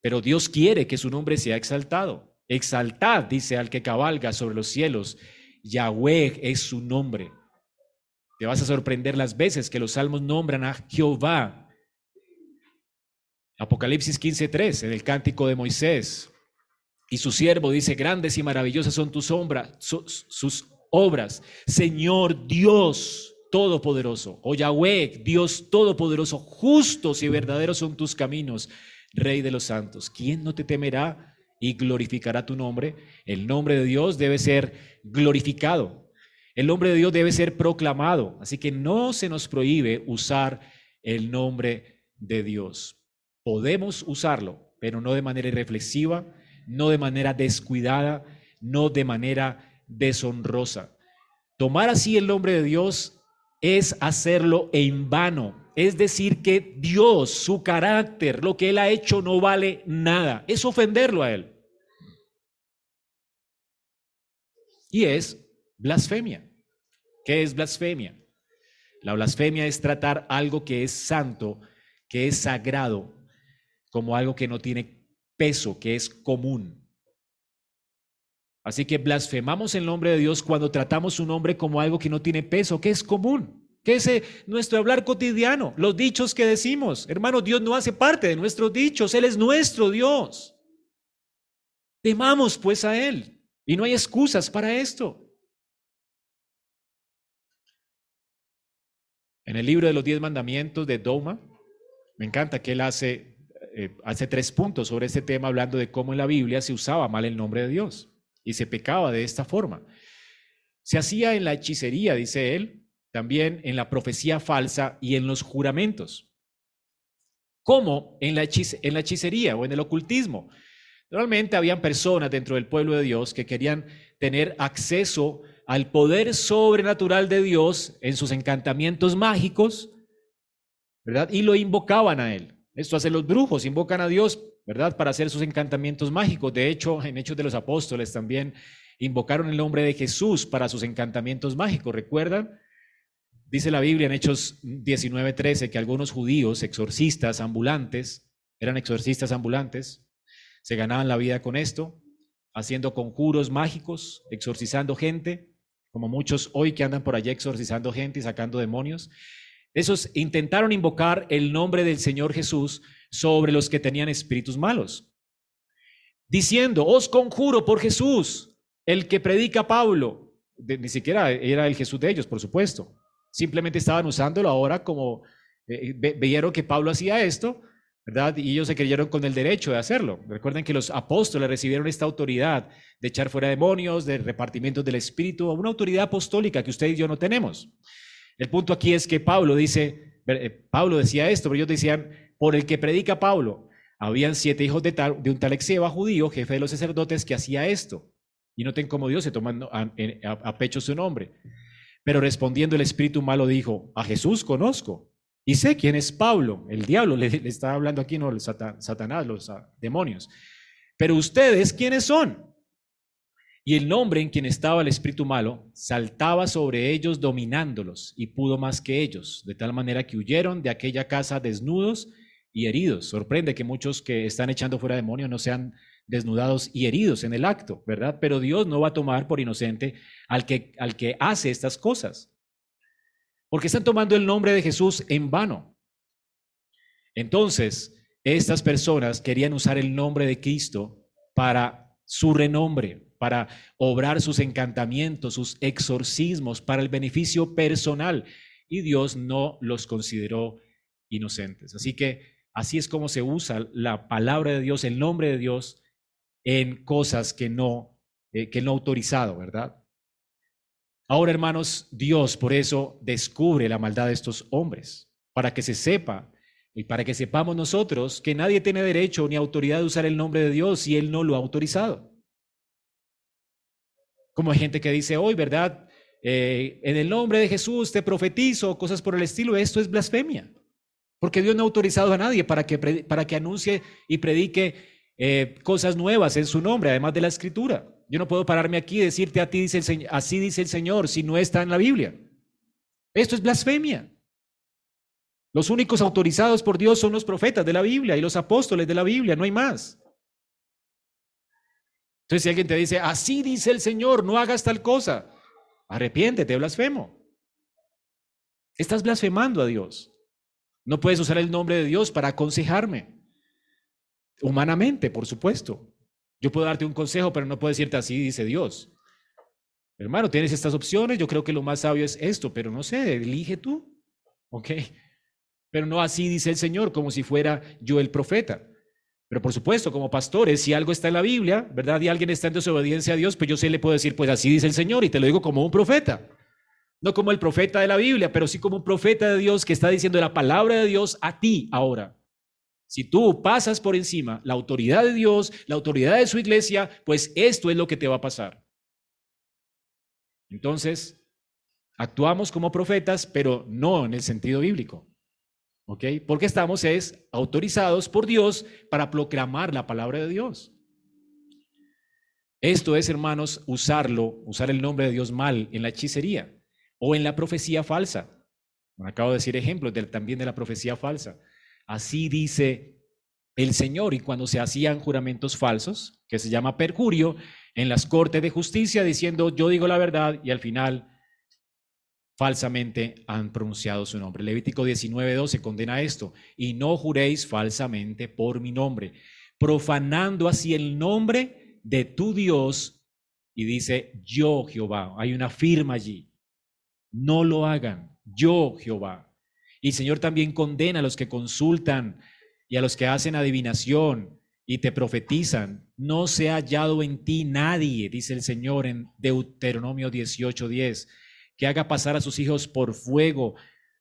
Pero Dios quiere que su nombre sea exaltado. Exaltad, dice al que cabalga sobre los cielos. Yahweh es su nombre. Te vas a sorprender las veces que los salmos nombran a Jehová. Apocalipsis 15:3, en el cántico de Moisés. Y su siervo dice, grandes y maravillosas son tus sombras, obras. Señor Dios Todopoderoso, o Yahweh, Dios Todopoderoso, justos y verdaderos son tus caminos, Rey de los santos. ¿Quién no te temerá y glorificará tu nombre? El nombre de Dios debe ser glorificado. El nombre de Dios debe ser proclamado. Así que no se nos prohíbe usar el nombre de Dios. Podemos usarlo, pero no de manera irreflexiva, no de manera descuidada, no de manera deshonrosa. Tomar así el nombre de Dios es hacerlo en vano. Es decir, que Dios, su carácter, lo que Él ha hecho no vale nada. Es ofenderlo a Él. Y es blasfemia. ¿Qué es blasfemia? La blasfemia es tratar algo que es santo, que es sagrado, como algo que no tiene peso, que es común. Así que blasfemamos el nombre de Dios cuando tratamos su nombre como algo que no tiene peso, que es común, que es eh, nuestro hablar cotidiano, los dichos que decimos. Hermano, Dios no hace parte de nuestros dichos, Él es nuestro Dios. Temamos pues a Él y no hay excusas para esto. En el libro de los diez mandamientos de Doma, me encanta que él hace eh, hace tres puntos sobre este tema hablando de cómo en la Biblia se usaba mal el nombre de Dios y se pecaba de esta forma. Se hacía en la hechicería, dice él, también en la profecía falsa y en los juramentos. ¿Cómo en la, en la hechicería o en el ocultismo? Normalmente habían personas dentro del pueblo de Dios que querían tener acceso al poder sobrenatural de Dios en sus encantamientos mágicos, ¿verdad? Y lo invocaban a él. Esto hacen los brujos, invocan a Dios, ¿verdad? Para hacer sus encantamientos mágicos. De hecho, en Hechos de los Apóstoles también invocaron el nombre de Jesús para sus encantamientos mágicos. ¿Recuerdan? Dice la Biblia en Hechos 19:13 que algunos judíos, exorcistas ambulantes, eran exorcistas ambulantes, se ganaban la vida con esto, haciendo conjuros mágicos, exorcizando gente, como muchos hoy que andan por allá exorcizando gente y sacando demonios. Esos intentaron invocar el nombre del Señor Jesús sobre los que tenían espíritus malos, diciendo, os conjuro por Jesús, el que predica Pablo. ni siquiera era el Jesús de ellos, por supuesto. Simplemente estaban usándolo ahora como eh, veyeron que Pablo hacía esto, ¿verdad? Y ellos se creyeron con el derecho de hacerlo. Recuerden que los apóstoles recibieron esta autoridad de echar fuera demonios, de repartimiento del Espíritu, una autoridad apostólica que usted y yo no tenemos. El punto aquí es que Pablo dice, eh, Pablo decía esto, pero ellos decían, por el que predica Pablo, habían siete hijos de, tal, de un tal Exeba judío, jefe de los sacerdotes, que hacía esto. Y noten cómo Dios se toma a, pecho su nombre. Pero respondiendo el espíritu malo dijo, a Jesús conozco y sé quién es Pablo. El diablo le, está hablando aquí, no, Satanás, los ah, demonios. Pero ustedes, ¿quiénes son? Y el nombre en quien estaba el espíritu malo saltaba sobre ellos dominándolos y pudo más que ellos, de tal manera que huyeron de aquella casa desnudos y heridos. Sorprende que muchos que están echando fuera demonios no sean desnudados y heridos en el acto, ¿verdad? Pero Dios no va a tomar por inocente al que, al que hace estas cosas, porque están tomando el nombre de Jesús en vano. Entonces, estas personas querían usar el nombre de Cristo para su renombre, para obrar sus encantamientos, sus exorcismos, para el beneficio personal. Y Dios no los consideró inocentes. Así que así es como se usa la palabra de Dios, el nombre de Dios, en cosas que no, eh, que no autorizado, ¿verdad? Ahora, hermanos, Dios por eso descubre la maldad de estos hombres, para que se sepa y para que sepamos nosotros que nadie tiene derecho ni autoridad de usar el nombre de Dios si Él no lo ha autorizado. Como hay gente que dice hoy, ¿verdad? Eh, en el nombre de Jesús te profetizo, cosas por el estilo. Esto es blasfemia. Porque Dios no ha autorizado a nadie para que, para que anuncie y predique eh, cosas nuevas en su nombre, además de la escritura. Yo no puedo pararme aquí y decirte a ti, dice el, así dice el Señor, si no está en la Biblia. Esto es blasfemia. Los únicos autorizados por Dios son los profetas de la Biblia y los apóstoles de la Biblia, no hay más. Entonces si alguien te dice, así dice el Señor, no hagas tal cosa, arrepiéntete, blasfemo. Estás blasfemando a Dios. No puedes usar el nombre de Dios para aconsejarme. Humanamente, por supuesto. Yo puedo darte un consejo, pero no puedo decirte así, dice Dios. Hermano, tienes estas opciones, yo creo que lo más sabio es esto, pero no sé, elige tú. ¿Ok? Pero no así dice el Señor, como si fuera yo el profeta. Pero por supuesto, como pastores, si algo está en la Biblia, ¿verdad? Y alguien está en desobediencia a Dios, pues yo sí le puedo decir, pues así dice el Señor, y te lo digo como un profeta. No como el profeta de la Biblia, pero sí como un profeta de Dios que está diciendo la palabra de Dios a ti ahora. Si tú pasas por encima la autoridad de Dios, la autoridad de su iglesia, pues esto es lo que te va a pasar. Entonces, actuamos como profetas, pero no en el sentido bíblico. ¿Ok? Porque estamos es autorizados por Dios para proclamar la palabra de Dios. Esto es, hermanos, usarlo, usar el nombre de Dios mal en la hechicería o en la profecía falsa. acabo de decir ejemplos también de la profecía falsa. Así dice el Señor. Y cuando se hacían juramentos falsos, que se llama perjurio, en las cortes de justicia diciendo yo digo la verdad y al final falsamente han pronunciado su nombre. Levítico 19.12 condena esto. Y no juréis falsamente por mi nombre, profanando así el nombre de tu Dios. Y dice, yo Jehová. Hay una firma allí. No lo hagan. Yo Jehová. Y el Señor también condena a los que consultan y a los que hacen adivinación y te profetizan. No se ha hallado en ti nadie, dice el Señor en Deuteronomio 18:10, que haga pasar a sus hijos por fuego,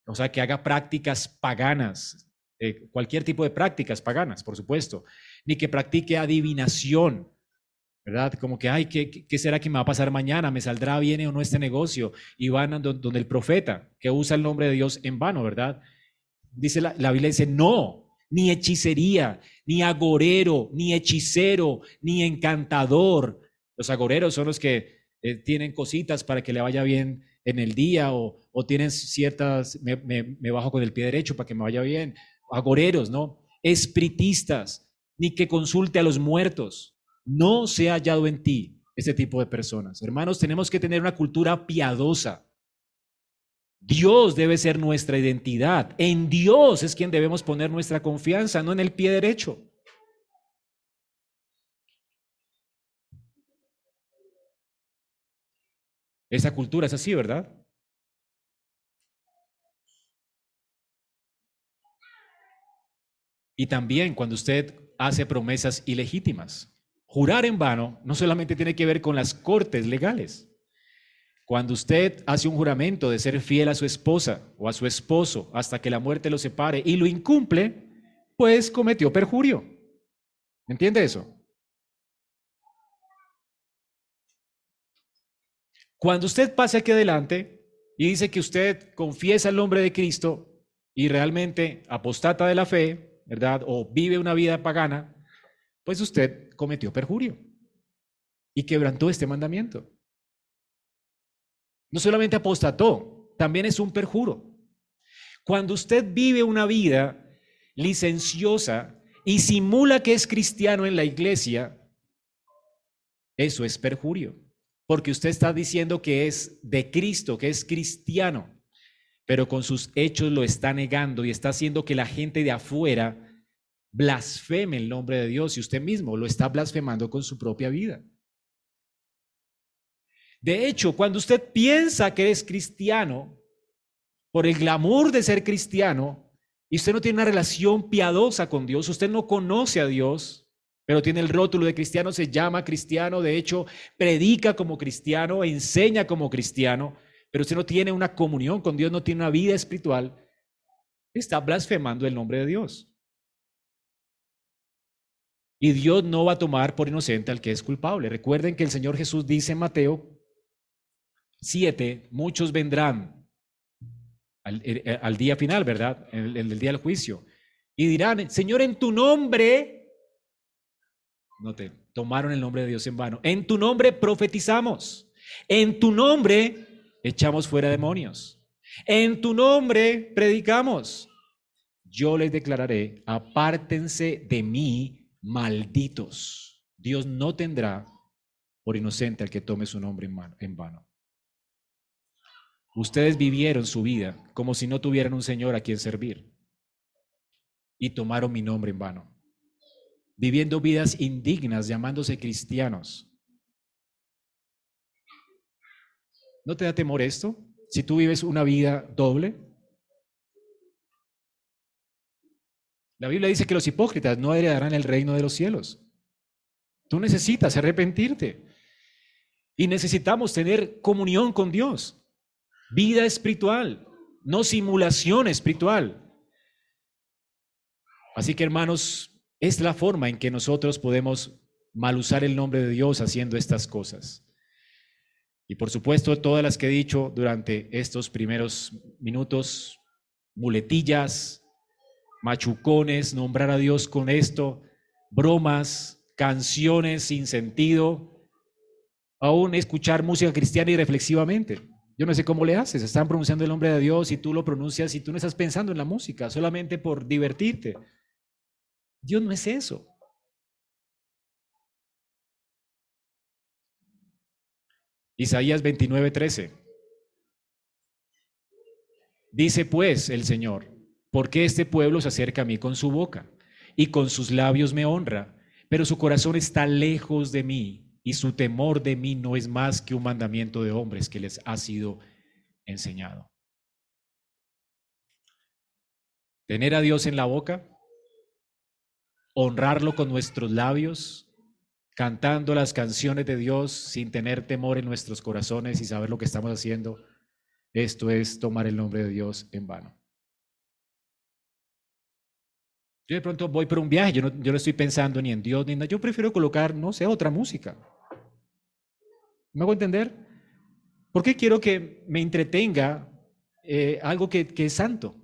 o sea, que haga prácticas paganas, eh, cualquier tipo de prácticas paganas, por supuesto, ni que practique adivinación. ¿verdad? Como que, ay, ¿qué, ¿qué, será que me va a pasar mañana? ¿Me saldrá bien o no este negocio? Y van donde el profeta, que usa el nombre de Dios en vano, ¿verdad? Dice la, la Biblia, dice, no, ni hechicería, ni agorero, ni hechicero, ni encantador. Los agoreros son los que eh, tienen cositas para que le vaya bien en el día o, o tienen ciertas, me, me bajo con el pie derecho para que me vaya bien. Agoreros, ¿no? Espiritistas, ni que consulte a los muertos no se ha hallado en ti este tipo de personas. Hermanos, tenemos que tener una cultura piadosa. Dios debe ser nuestra identidad. En Dios es quien debemos poner nuestra confianza, no en el pie derecho. Esa cultura es así, ¿verdad? Y también cuando usted hace promesas ilegítimas. Jurar en vano no solamente tiene que ver con las cortes legales. Cuando usted hace un juramento de ser fiel a su esposa o a su esposo hasta que la muerte lo separe y lo incumple, pues cometió perjurio. ¿Entiende eso? Cuando usted pase aquí adelante y dice que usted confiesa el nombre de Cristo y realmente apostata de la fe, ¿verdad? O vive una vida pagana, pues usted cometió perjurio y quebrantó este mandamiento. No solamente apostató, también es un perjuro. Cuando usted vive una vida licenciosa y simula que es cristiano en la iglesia, eso es perjurio, porque usted está diciendo que es de Cristo, que es cristiano, pero con sus hechos lo está negando y está haciendo que la gente de afuera blasfeme el nombre de Dios y usted mismo lo está blasfemando con su propia vida. De hecho, cuando usted piensa que es cristiano, por el glamour de ser cristiano, y usted no tiene una relación piadosa con Dios, usted no conoce a Dios, pero tiene el rótulo de cristiano, se llama cristiano, de hecho, predica como cristiano, enseña como cristiano, pero usted no tiene una comunión con Dios, no tiene una vida espiritual, está blasfemando el nombre de Dios. Y Dios no va a tomar por inocente al que es culpable. Recuerden que el Señor Jesús dice en Mateo 7, muchos vendrán eh, eh, al, día final, ¿verdad? El, el día del juicio. Y dirán, Señor, en tu nombre Note, tomaron el nombre de Dios en vano. En tu nombre profetizamos. En tu nombre echamos fuera demonios. En tu nombre predicamos. Yo les declararé, apártense de mí, malditos. Dios no tendrá por inocente al que tome su nombre en vano. Ustedes vivieron su vida como si no tuvieran un Señor a quien servir y tomaron mi nombre en vano, viviendo vidas indignas, llamándose cristianos. ¿No te da temor esto? Si tú vives una vida doble. La Biblia dice que los hipócritas no heredarán el reino de los cielos. Tú necesitas arrepentirte. Y necesitamos tener comunión con Dios. Vida espiritual, no simulación espiritual. Así que hermanos, es la forma en que nosotros podemos mal usar el nombre de Dios haciendo estas cosas. Y por supuesto, todas las que he dicho durante estos primeros minutos, muletillas, machucones, nombrar a Dios con esto, bromas, canciones sin sentido, aún escuchar música cristiana y reflexivamente. Yo no sé cómo le haces, están pronunciando el nombre de Dios y tú lo pronuncias y tú no estás pensando en la música, solamente por divertirte. Dios no es eso. Isaías 29:13. Dice pues el Señor, ¿por qué este pueblo se acerca a mí con su boca y con sus labios me honra, pero su corazón está lejos de mí y su temor de mí no es más que un mandamiento de hombres que les ha sido enseñado? Tener a Dios en la boca honrarlo con nuestros labios, cantando las canciones de Dios sin tener temor en nuestros corazones y saber lo que estamos haciendo, esto es tomar el nombre de Dios en vano. Yo de pronto voy por un viaje, yo no, yo no estoy pensando ni en Dios ni en nada, yo prefiero colocar, no sé, otra música. ¿Me hago entender? ¿Por qué quiero que me entretenga eh, algo que, que es santo?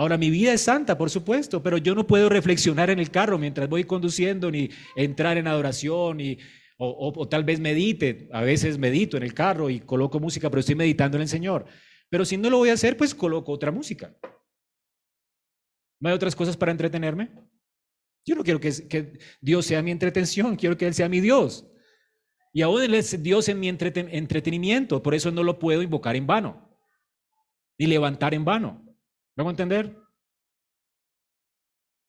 Ahora, mi vida es santa, por supuesto, pero yo no puedo reflexionar en el carro mientras voy conduciendo, ni entrar en adoración, o, tal vez medite. A veces medito en el carro y coloco música, pero estoy meditando en el Señor. Pero si no lo voy a hacer, pues coloco otra música. ¿No hay otras cosas para entretenerme? Yo no quiero que, que Dios sea mi entretención, quiero que Él sea mi Dios. Y aún Él es Dios en mi entretenimiento, por eso no lo puedo invocar en vano, ni levantar en vano. ¿Vamos a entender?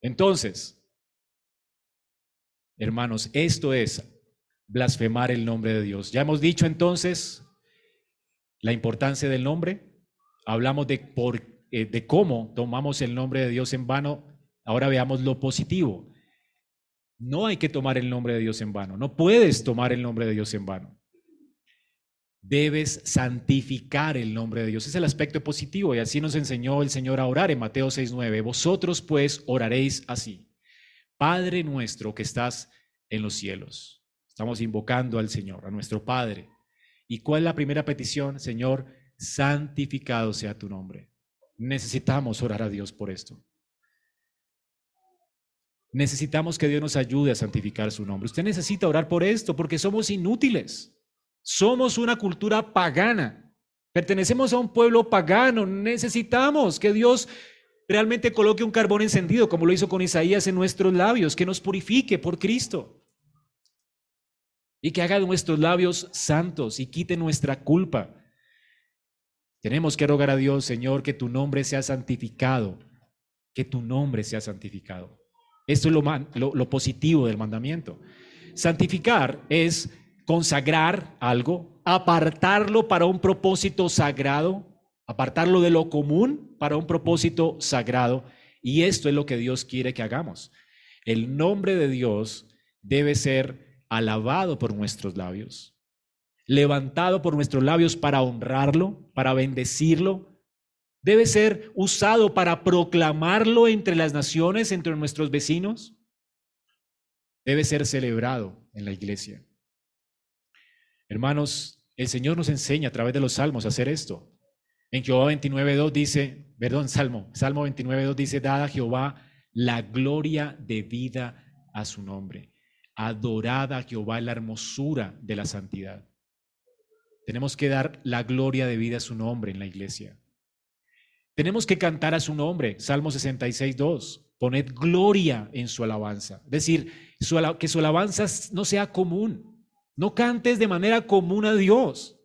Entonces, hermanos, esto es blasfemar el nombre de Dios. Ya hemos dicho entonces la importancia del nombre. Hablamos de, por, eh, de cómo tomamos el nombre de Dios en vano. Ahora veamos lo positivo. No hay que tomar el nombre de Dios en vano. No puedes tomar el nombre de Dios en vano debes santificar el nombre de Dios. Es el aspecto positivo y así nos enseñó el Señor a orar en Mateo 6:9. Vosotros pues oraréis así. Padre nuestro que estás en los cielos. Estamos invocando al Señor, a nuestro Padre. ¿Y cuál es la primera petición? Señor, santificado sea tu nombre. Necesitamos orar a Dios por esto. Necesitamos que Dios nos ayude a santificar su nombre. Usted necesita orar por esto porque somos inútiles. Somos una cultura pagana. Pertenecemos a un pueblo pagano. Necesitamos que Dios realmente coloque un carbón encendido, como lo hizo con Isaías en nuestros labios, que nos purifique por Cristo. Y que haga de nuestros labios santos y quite nuestra culpa. Tenemos que rogar a Dios, Señor, que tu nombre sea santificado, que tu nombre sea santificado. Esto es lo, lo, lo positivo del mandamiento. Santificar es consagrar algo, apartarlo para un propósito sagrado, apartarlo de lo común para un propósito sagrado. Y esto es lo que Dios quiere que hagamos. El nombre de Dios debe ser alabado por nuestros labios, levantado por nuestros labios para honrarlo, para bendecirlo. Debe ser usado para proclamarlo entre las naciones, entre nuestros vecinos. Debe ser celebrado en la iglesia. Hermanos, el Señor nos enseña a través de los salmos a hacer esto. En Jehová 29.2 dice, perdón, Salmo, Salmo 29.2 dice, dada a Jehová la gloria de vida a su nombre. Adorada a Jehová la hermosura de la santidad. Tenemos que dar la gloria de vida a su nombre en la iglesia. Tenemos que cantar a su nombre. Salmo 66, 2. Poned gloria en su alabanza. Es decir, que su alabanza no sea común. No cantes de manera común a Dios.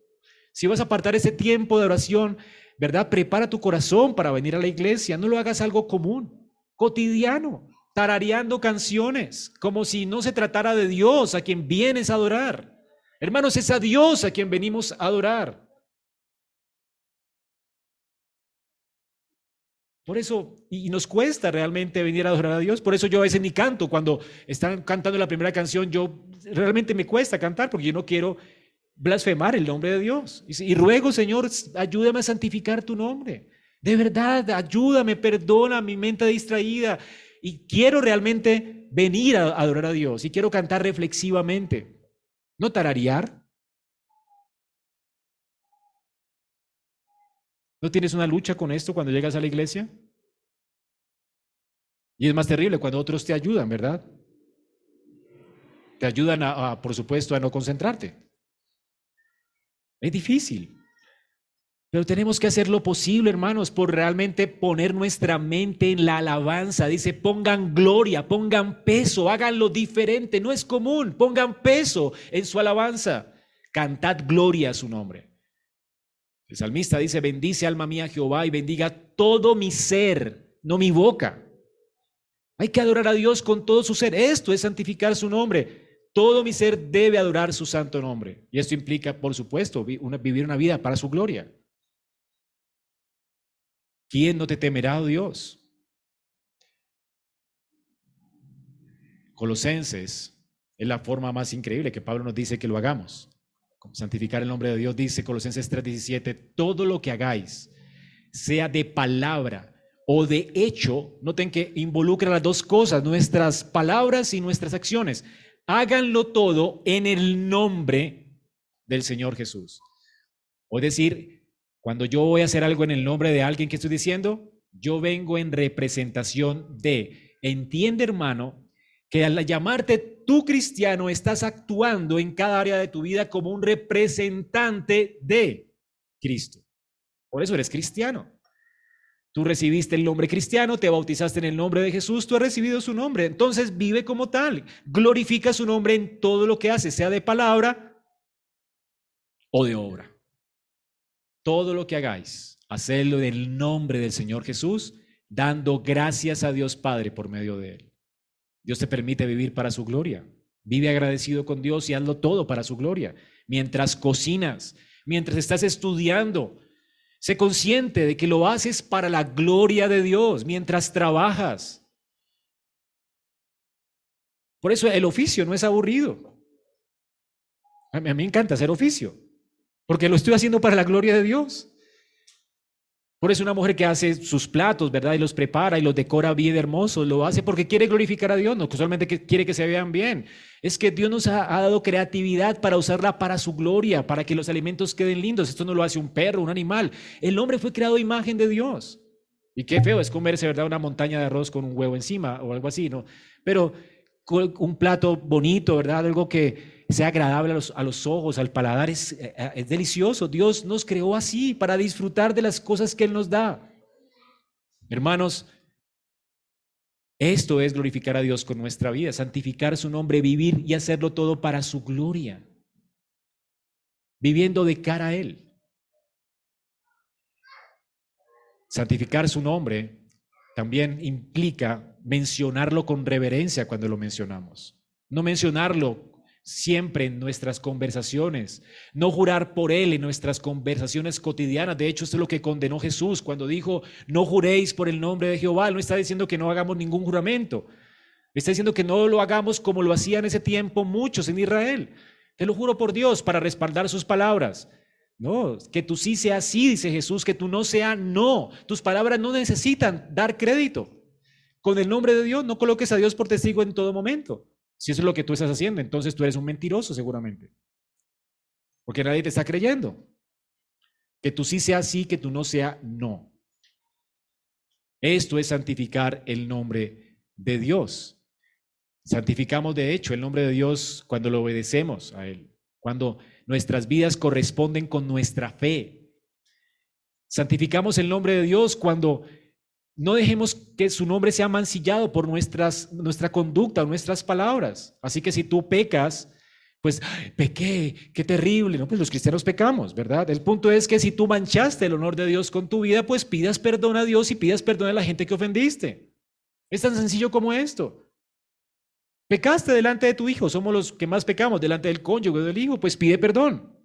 Si vas a apartar ese tiempo de oración, ¿verdad? Prepara tu corazón para venir a la iglesia. No lo hagas algo común, cotidiano, tarareando canciones, como si no se tratara de Dios a quien vienes a adorar. Hermanos, es a Dios a quien venimos a adorar. Por eso, y nos cuesta realmente venir a adorar a Dios, por eso yo a veces ni canto. Cuando están cantando la primera canción, yo realmente me cuesta cantar porque yo no quiero blasfemar el nombre de Dios. Y, ruego, Señor, ayúdame a santificar tu nombre. De verdad, ayúdame, perdona mi mente distraída. Y quiero realmente venir a adorar a Dios y quiero cantar reflexivamente. No tararear. ¿No tienes una lucha con esto cuando llegas a la iglesia? Y es más terrible cuando otros te ayudan, ¿verdad? Te ayudan, a, por supuesto, a no concentrarte. Es difícil. Pero tenemos que hacer lo posible, hermanos, por realmente poner nuestra mente en la alabanza. Dice, pongan gloria, pongan peso, háganlo diferente. No es común, pongan peso en su alabanza. Cantad gloria a su nombre. El salmista dice, bendice alma mía Jehová y bendiga todo mi ser, no mi boca. Hay que adorar a Dios con todo su ser. Esto es santificar su nombre. Todo mi ser debe adorar su santo nombre. Y esto implica, por supuesto, vivir una vida para su gloria. ¿Quién no te temerá, oh Dios? Colosenses es la forma más increíble que Pablo nos dice que lo hagamos santificar el nombre de Dios, dice Colosenses 3:17, todo lo que hagáis, sea de palabra o de hecho, noten que involucra las dos cosas, nuestras palabras y nuestras acciones. Háganlo todo en el nombre del Señor Jesús. O decir, cuando yo voy a hacer algo en el nombre de alguien que estoy diciendo, yo vengo en representación de, entiende hermano, que al llamarte tú cristiano estás actuando en cada área de tu vida como un representante de Cristo. Por eso eres cristiano. Tú recibiste el nombre cristiano, te bautizaste en el nombre de Jesús, tú has recibido su nombre. Entonces vive como tal. Glorifica su nombre en todo lo que haces, sea de palabra o de obra. Todo lo que hagáis, hacedlo en el nombre del Señor Jesús, dando gracias a Dios Padre por medio de él. Dios te permite vivir para su gloria. Vive agradecido con Dios y hazlo todo para su gloria. Mientras cocinas, mientras estás estudiando, sé consciente de que lo haces para la gloria de Dios mientras trabajas. Por eso el oficio no es aburrido. A mí me encanta hacer oficio, porque lo estoy haciendo para la gloria de Dios. Por eso una mujer que hace sus platos, ¿verdad? Y los prepara y los decora bien hermosos, lo hace porque quiere glorificar a Dios, no solamente quiere que se vean bien. Es que Dios nos ha, dado creatividad para usarla para su gloria, para que los alimentos queden lindos. Esto no lo hace un perro, un animal. El hombre fue creado imagen de Dios. Y qué feo es comerse, ¿verdad? Una montaña de arroz con un huevo encima o algo así, ¿no? Pero un plato bonito, ¿verdad? Algo que sea agradable a los, ojos, al paladar, es, eh, eh, es delicioso. Dios nos creó así para disfrutar de las cosas que Él nos da. Hermanos, esto es glorificar a Dios con nuestra vida, santificar su nombre, vivir y hacerlo todo para su gloria, viviendo de cara a Él. Santificar su nombre también implica mencionarlo con reverencia cuando lo mencionamos. No mencionarlo siempre en nuestras conversaciones, no jurar por Él en nuestras conversaciones cotidianas. De hecho, esto es lo que condenó Jesús cuando dijo, no juréis por el nombre de Jehová. no está diciendo que no hagamos ningún juramento. Está diciendo que no lo hagamos como lo hacían ese tiempo muchos en Israel. Te lo juro por Dios para respaldar sus palabras. No, que tú sí sea sí, dice Jesús, que tú no sea no. Tus palabras no necesitan dar crédito. Con el nombre de Dios no coloques a Dios por testigo en todo momento. Si eso es lo que tú estás haciendo, entonces tú eres un mentiroso seguramente. Porque nadie te está creyendo. Que tú sí sea sí, que tú no sea no. Esto es santificar el nombre de Dios. Santificamos de hecho el nombre de Dios cuando lo obedecemos a Él, cuando nuestras vidas corresponden con nuestra fe. Santificamos el nombre de Dios cuando no dejemos que su nombre sea mancillado por nuestras, nuestra conducta nuestras palabras. Así que si tú pecas, pues pequé, qué terrible, ¿no? Pues los cristianos pecamos, ¿verdad? El punto es que si tú manchaste el honor de Dios con tu vida, pues pidas perdón a Dios y pidas perdón a la gente que ofendiste. Es tan sencillo como esto. Pecaste delante de tu hijo, somos los que más pecamos delante del cónyuge del hijo, pues pide perdón.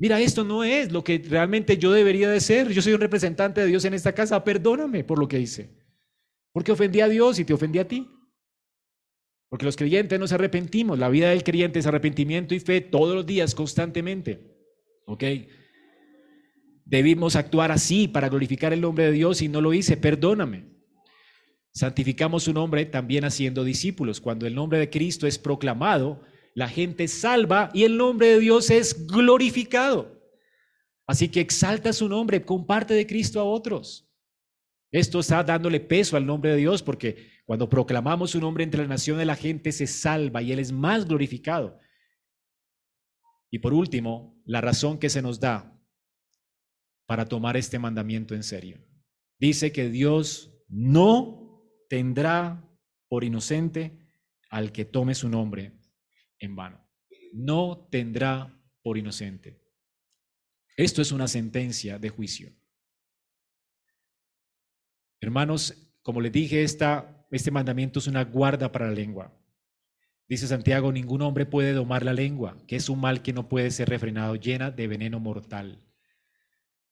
Mira, esto no es lo que realmente yo debería de ser. Yo soy un representante de Dios en esta casa. Perdóname por lo que hice. Porque ofendí a Dios y te ofendí a ti. Porque los creyentes nos arrepentimos. La vida del creyente es arrepentimiento y fe todos los días, constantemente. ¿Ok? Debimos actuar así para glorificar el nombre de Dios y no lo hice. Perdóname. Santificamos su nombre también haciendo discípulos. Cuando el nombre de Cristo es proclamado, la gente salva y el nombre de Dios es glorificado. Así que exalta su nombre, comparte de Cristo a otros. Esto está dándole peso al nombre de Dios porque cuando proclamamos su nombre entre las naciones, la gente se salva y Él es más glorificado. Y por último, la razón que se nos da para tomar este mandamiento en serio. Dice que Dios no tendrá por inocente al que tome su nombre en vano. No tendrá por inocente. Esto es una sentencia de juicio. Hermanos, como les dije, esta, este mandamiento es una guarda para la lengua. Dice Santiago, ningún hombre puede domar la lengua, que es un mal que no puede ser refrenado, llena de veneno mortal.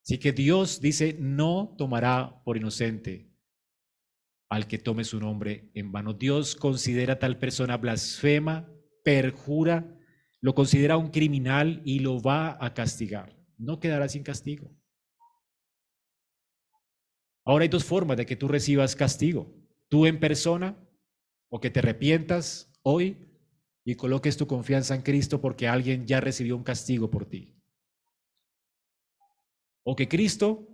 Así que Dios dice, no tomará por inocente al que tome su nombre en vano. Dios considera a tal persona blasfema perjura, lo considera un criminal y lo va a castigar. No quedará sin castigo. Ahora hay dos formas de que tú recibas castigo. Tú en persona o que te arrepientas hoy y coloques tu confianza en Cristo porque alguien ya recibió un castigo por ti. O que Cristo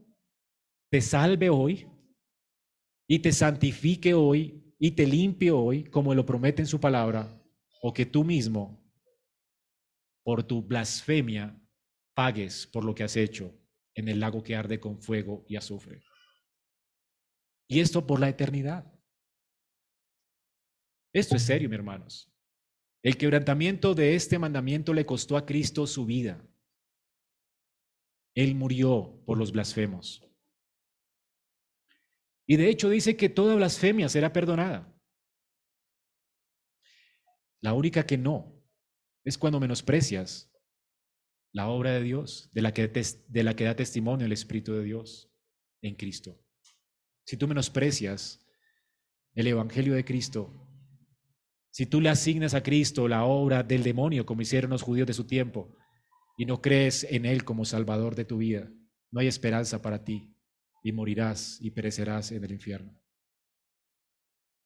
te salve hoy y te santifique hoy y te limpie hoy como lo promete en su palabra o que tú mismo, por tu blasfemia, pagues por lo que has hecho en el lago que arde con fuego y azufre. Y esto por la eternidad. Esto es serio, mis hermanos. El quebrantamiento de este mandamiento le costó a Cristo su vida. Él murió por los blasfemos. Y de hecho dice que toda blasfemia será perdonada. La única que no es cuando menosprecias la obra de Dios, de la que, da testimonio el Espíritu de Dios en Cristo. Si tú menosprecias el Evangelio de Cristo, si tú le asignas a Cristo la obra del demonio, como hicieron los judíos de su tiempo, y no crees en Él como Salvador de tu vida, no hay esperanza para ti y morirás y perecerás en el infierno.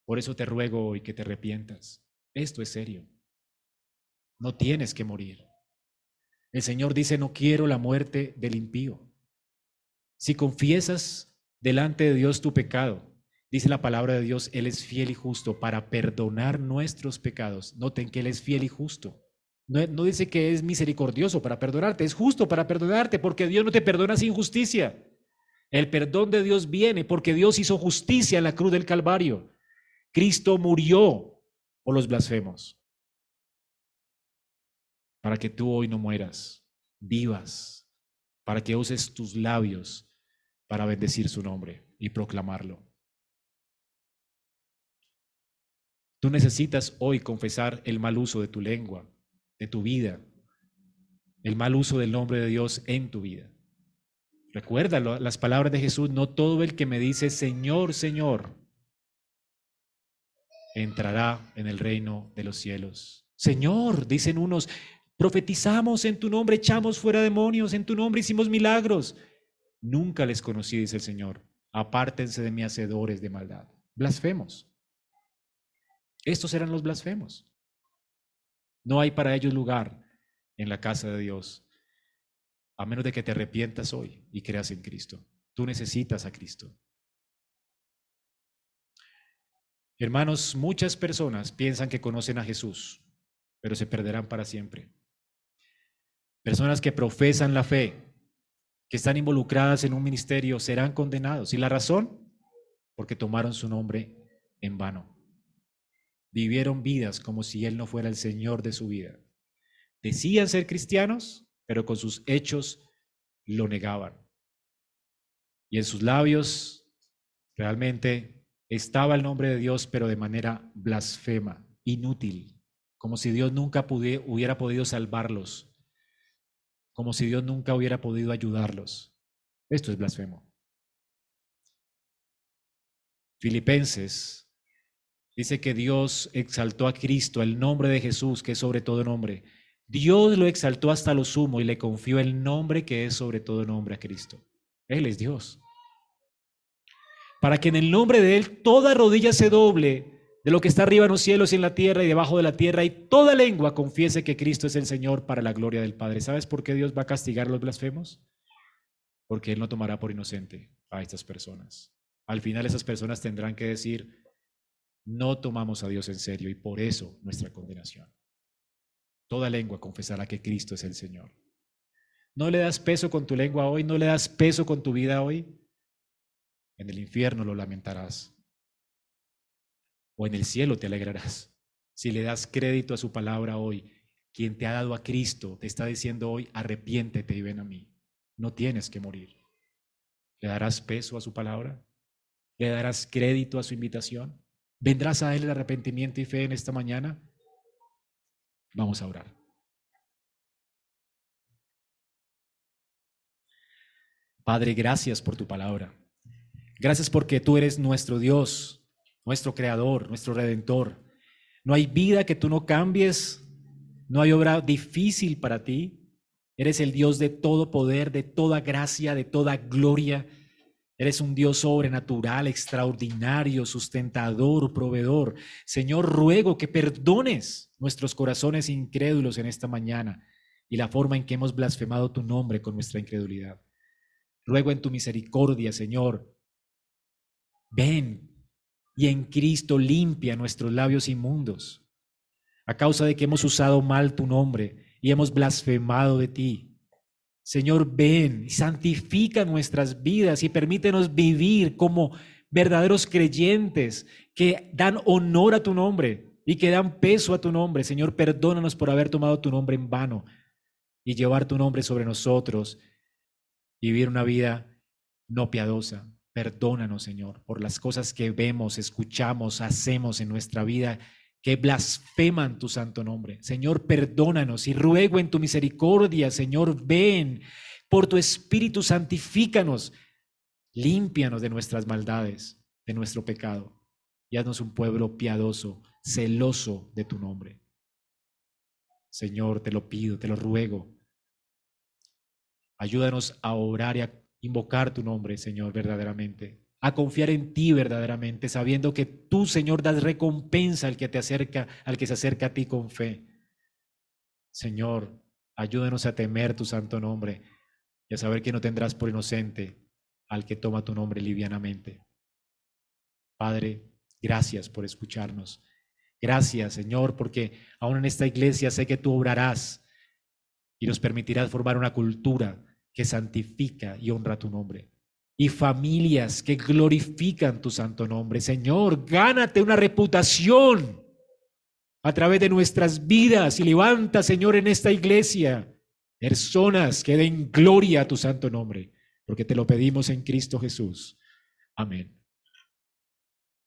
Por eso te ruego hoy que te arrepientas esto es serio. No tienes que morir. El Señor dice, no quiero la muerte del impío. Si confiesas delante de Dios tu pecado, dice la palabra de Dios, Él es fiel y justo para perdonar nuestros pecados. Noten que Él es fiel y justo. No, dice que es misericordioso para perdonarte, es justo para perdonarte, porque Dios no te perdona sin justicia. El perdón de Dios viene porque Dios hizo justicia en la cruz del Calvario. Cristo murió o los blasfemos. Para que tú hoy no mueras, vivas, para que uses tus labios para bendecir su nombre y proclamarlo. Tú necesitas hoy confesar el mal uso de tu lengua, de tu vida, el mal uso del nombre de Dios en tu vida. Recuerda las palabras de Jesús, no todo el que me dice Señor, Señor, entrará en el reino de los cielos. Señor, dicen unos, profetizamos en tu nombre, echamos fuera demonios, en tu nombre hicimos milagros. Nunca les conocí, dice el Señor. Apártense de mí, hacedores de maldad. Blasfemos. Estos eran los blasfemos. No hay para ellos lugar en la casa de Dios, a menos de que te arrepientas hoy y creas en Cristo. Tú necesitas a Cristo. Hermanos, muchas personas piensan que conocen a Jesús, pero se perderán para siempre. Personas que profesan la fe, que están involucradas en un ministerio, serán condenados. ¿Y la razón? Porque tomaron su nombre en vano. Vivieron vidas como si Él no fuera el Señor de su vida. Decían ser cristianos, pero con sus hechos lo negaban. Y en sus labios realmente estaba el nombre de Dios, pero de manera blasfema, inútil, como si Dios nunca hubiera podido salvarlos, como si Dios nunca hubiera podido ayudarlos. Esto es blasfemo. Filipenses dice que Dios exaltó a Cristo, el nombre de Jesús, que es sobre todo nombre. Dios lo exaltó hasta lo sumo y le confió el nombre que es sobre todo nombre a Cristo. Él es Dios. Para que en el nombre de Él toda rodilla se doble de lo que está arriba en los cielos y en la tierra y debajo de la tierra y toda lengua confiese que Cristo es el Señor para la gloria del Padre. ¿Sabes por qué Dios va a castigar a los blasfemos? Porque Él no tomará por inocente a estas personas. Al final esas personas tendrán que decir, no tomamos a Dios en serio y por eso nuestra condenación. Toda lengua confesará que Cristo es el Señor. ¿No le das peso con tu lengua hoy? ¿No le das peso con tu vida hoy? En el infierno lo lamentarás. O en el cielo te alegrarás. Si le das crédito a su palabra hoy, quien te ha dado a Cristo te está diciendo hoy, arrepiéntete y ven a mí. No tienes que morir. ¿Le darás peso a su palabra? ¿Le darás crédito a su invitación? ¿Vendrás a Él el arrepentimiento y fe en esta mañana? Vamos a orar. Padre, gracias por tu palabra. Gracias porque tú eres nuestro Dios, nuestro Creador, nuestro Redentor. No hay vida que tú no cambies, no hay obra difícil para ti. Eres el Dios de todo poder, de toda gracia, de toda gloria. Eres un Dios sobrenatural, extraordinario, sustentador, proveedor. Señor, ruego que perdones nuestros corazones incrédulos en esta mañana y la forma en que hemos blasfemado tu nombre con nuestra incredulidad. Ruego en tu misericordia, Señor, ven y en Cristo limpia nuestros labios inmundos a causa de que hemos usado mal tu nombre y hemos blasfemado de ti. Señor, ven y santifica nuestras vidas y permítenos vivir como verdaderos creyentes que dan honor a tu nombre y que dan peso a tu nombre. Señor, perdónanos por haber tomado tu nombre en vano y llevar tu nombre sobre nosotros y vivir una vida no piadosa. Perdónanos, Señor, por las cosas que vemos, escuchamos, hacemos en nuestra vida que blasfeman tu santo nombre. Señor, perdónanos y ruego en tu misericordia, Señor, ven por tu Espíritu, santifícanos, límpianos de nuestras maldades, de nuestro pecado, y haznos un pueblo piadoso, celoso de tu nombre. Señor, te lo pido, te lo ruego. Ayúdanos a orar y a invocar tu nombre, Señor, verdaderamente a confiar en ti verdaderamente, sabiendo que tú, Señor, das recompensa al que te acerca, al que se acerca a ti con fe. Señor, ayúdanos a temer tu santo nombre y a saber que no tendrás por inocente al que toma tu nombre livianamente. Padre, gracias por escucharnos. Gracias, Señor, porque aún en esta iglesia sé que tú obrarás y nos permitirás formar una cultura que santifica y honra tu nombre y familias que glorifican tu santo nombre. Señor, gánate una reputación a través de nuestras vidas y levanta, Señor, en esta iglesia personas que den gloria a tu santo nombre, porque te lo pedimos en Cristo Jesús. Amén.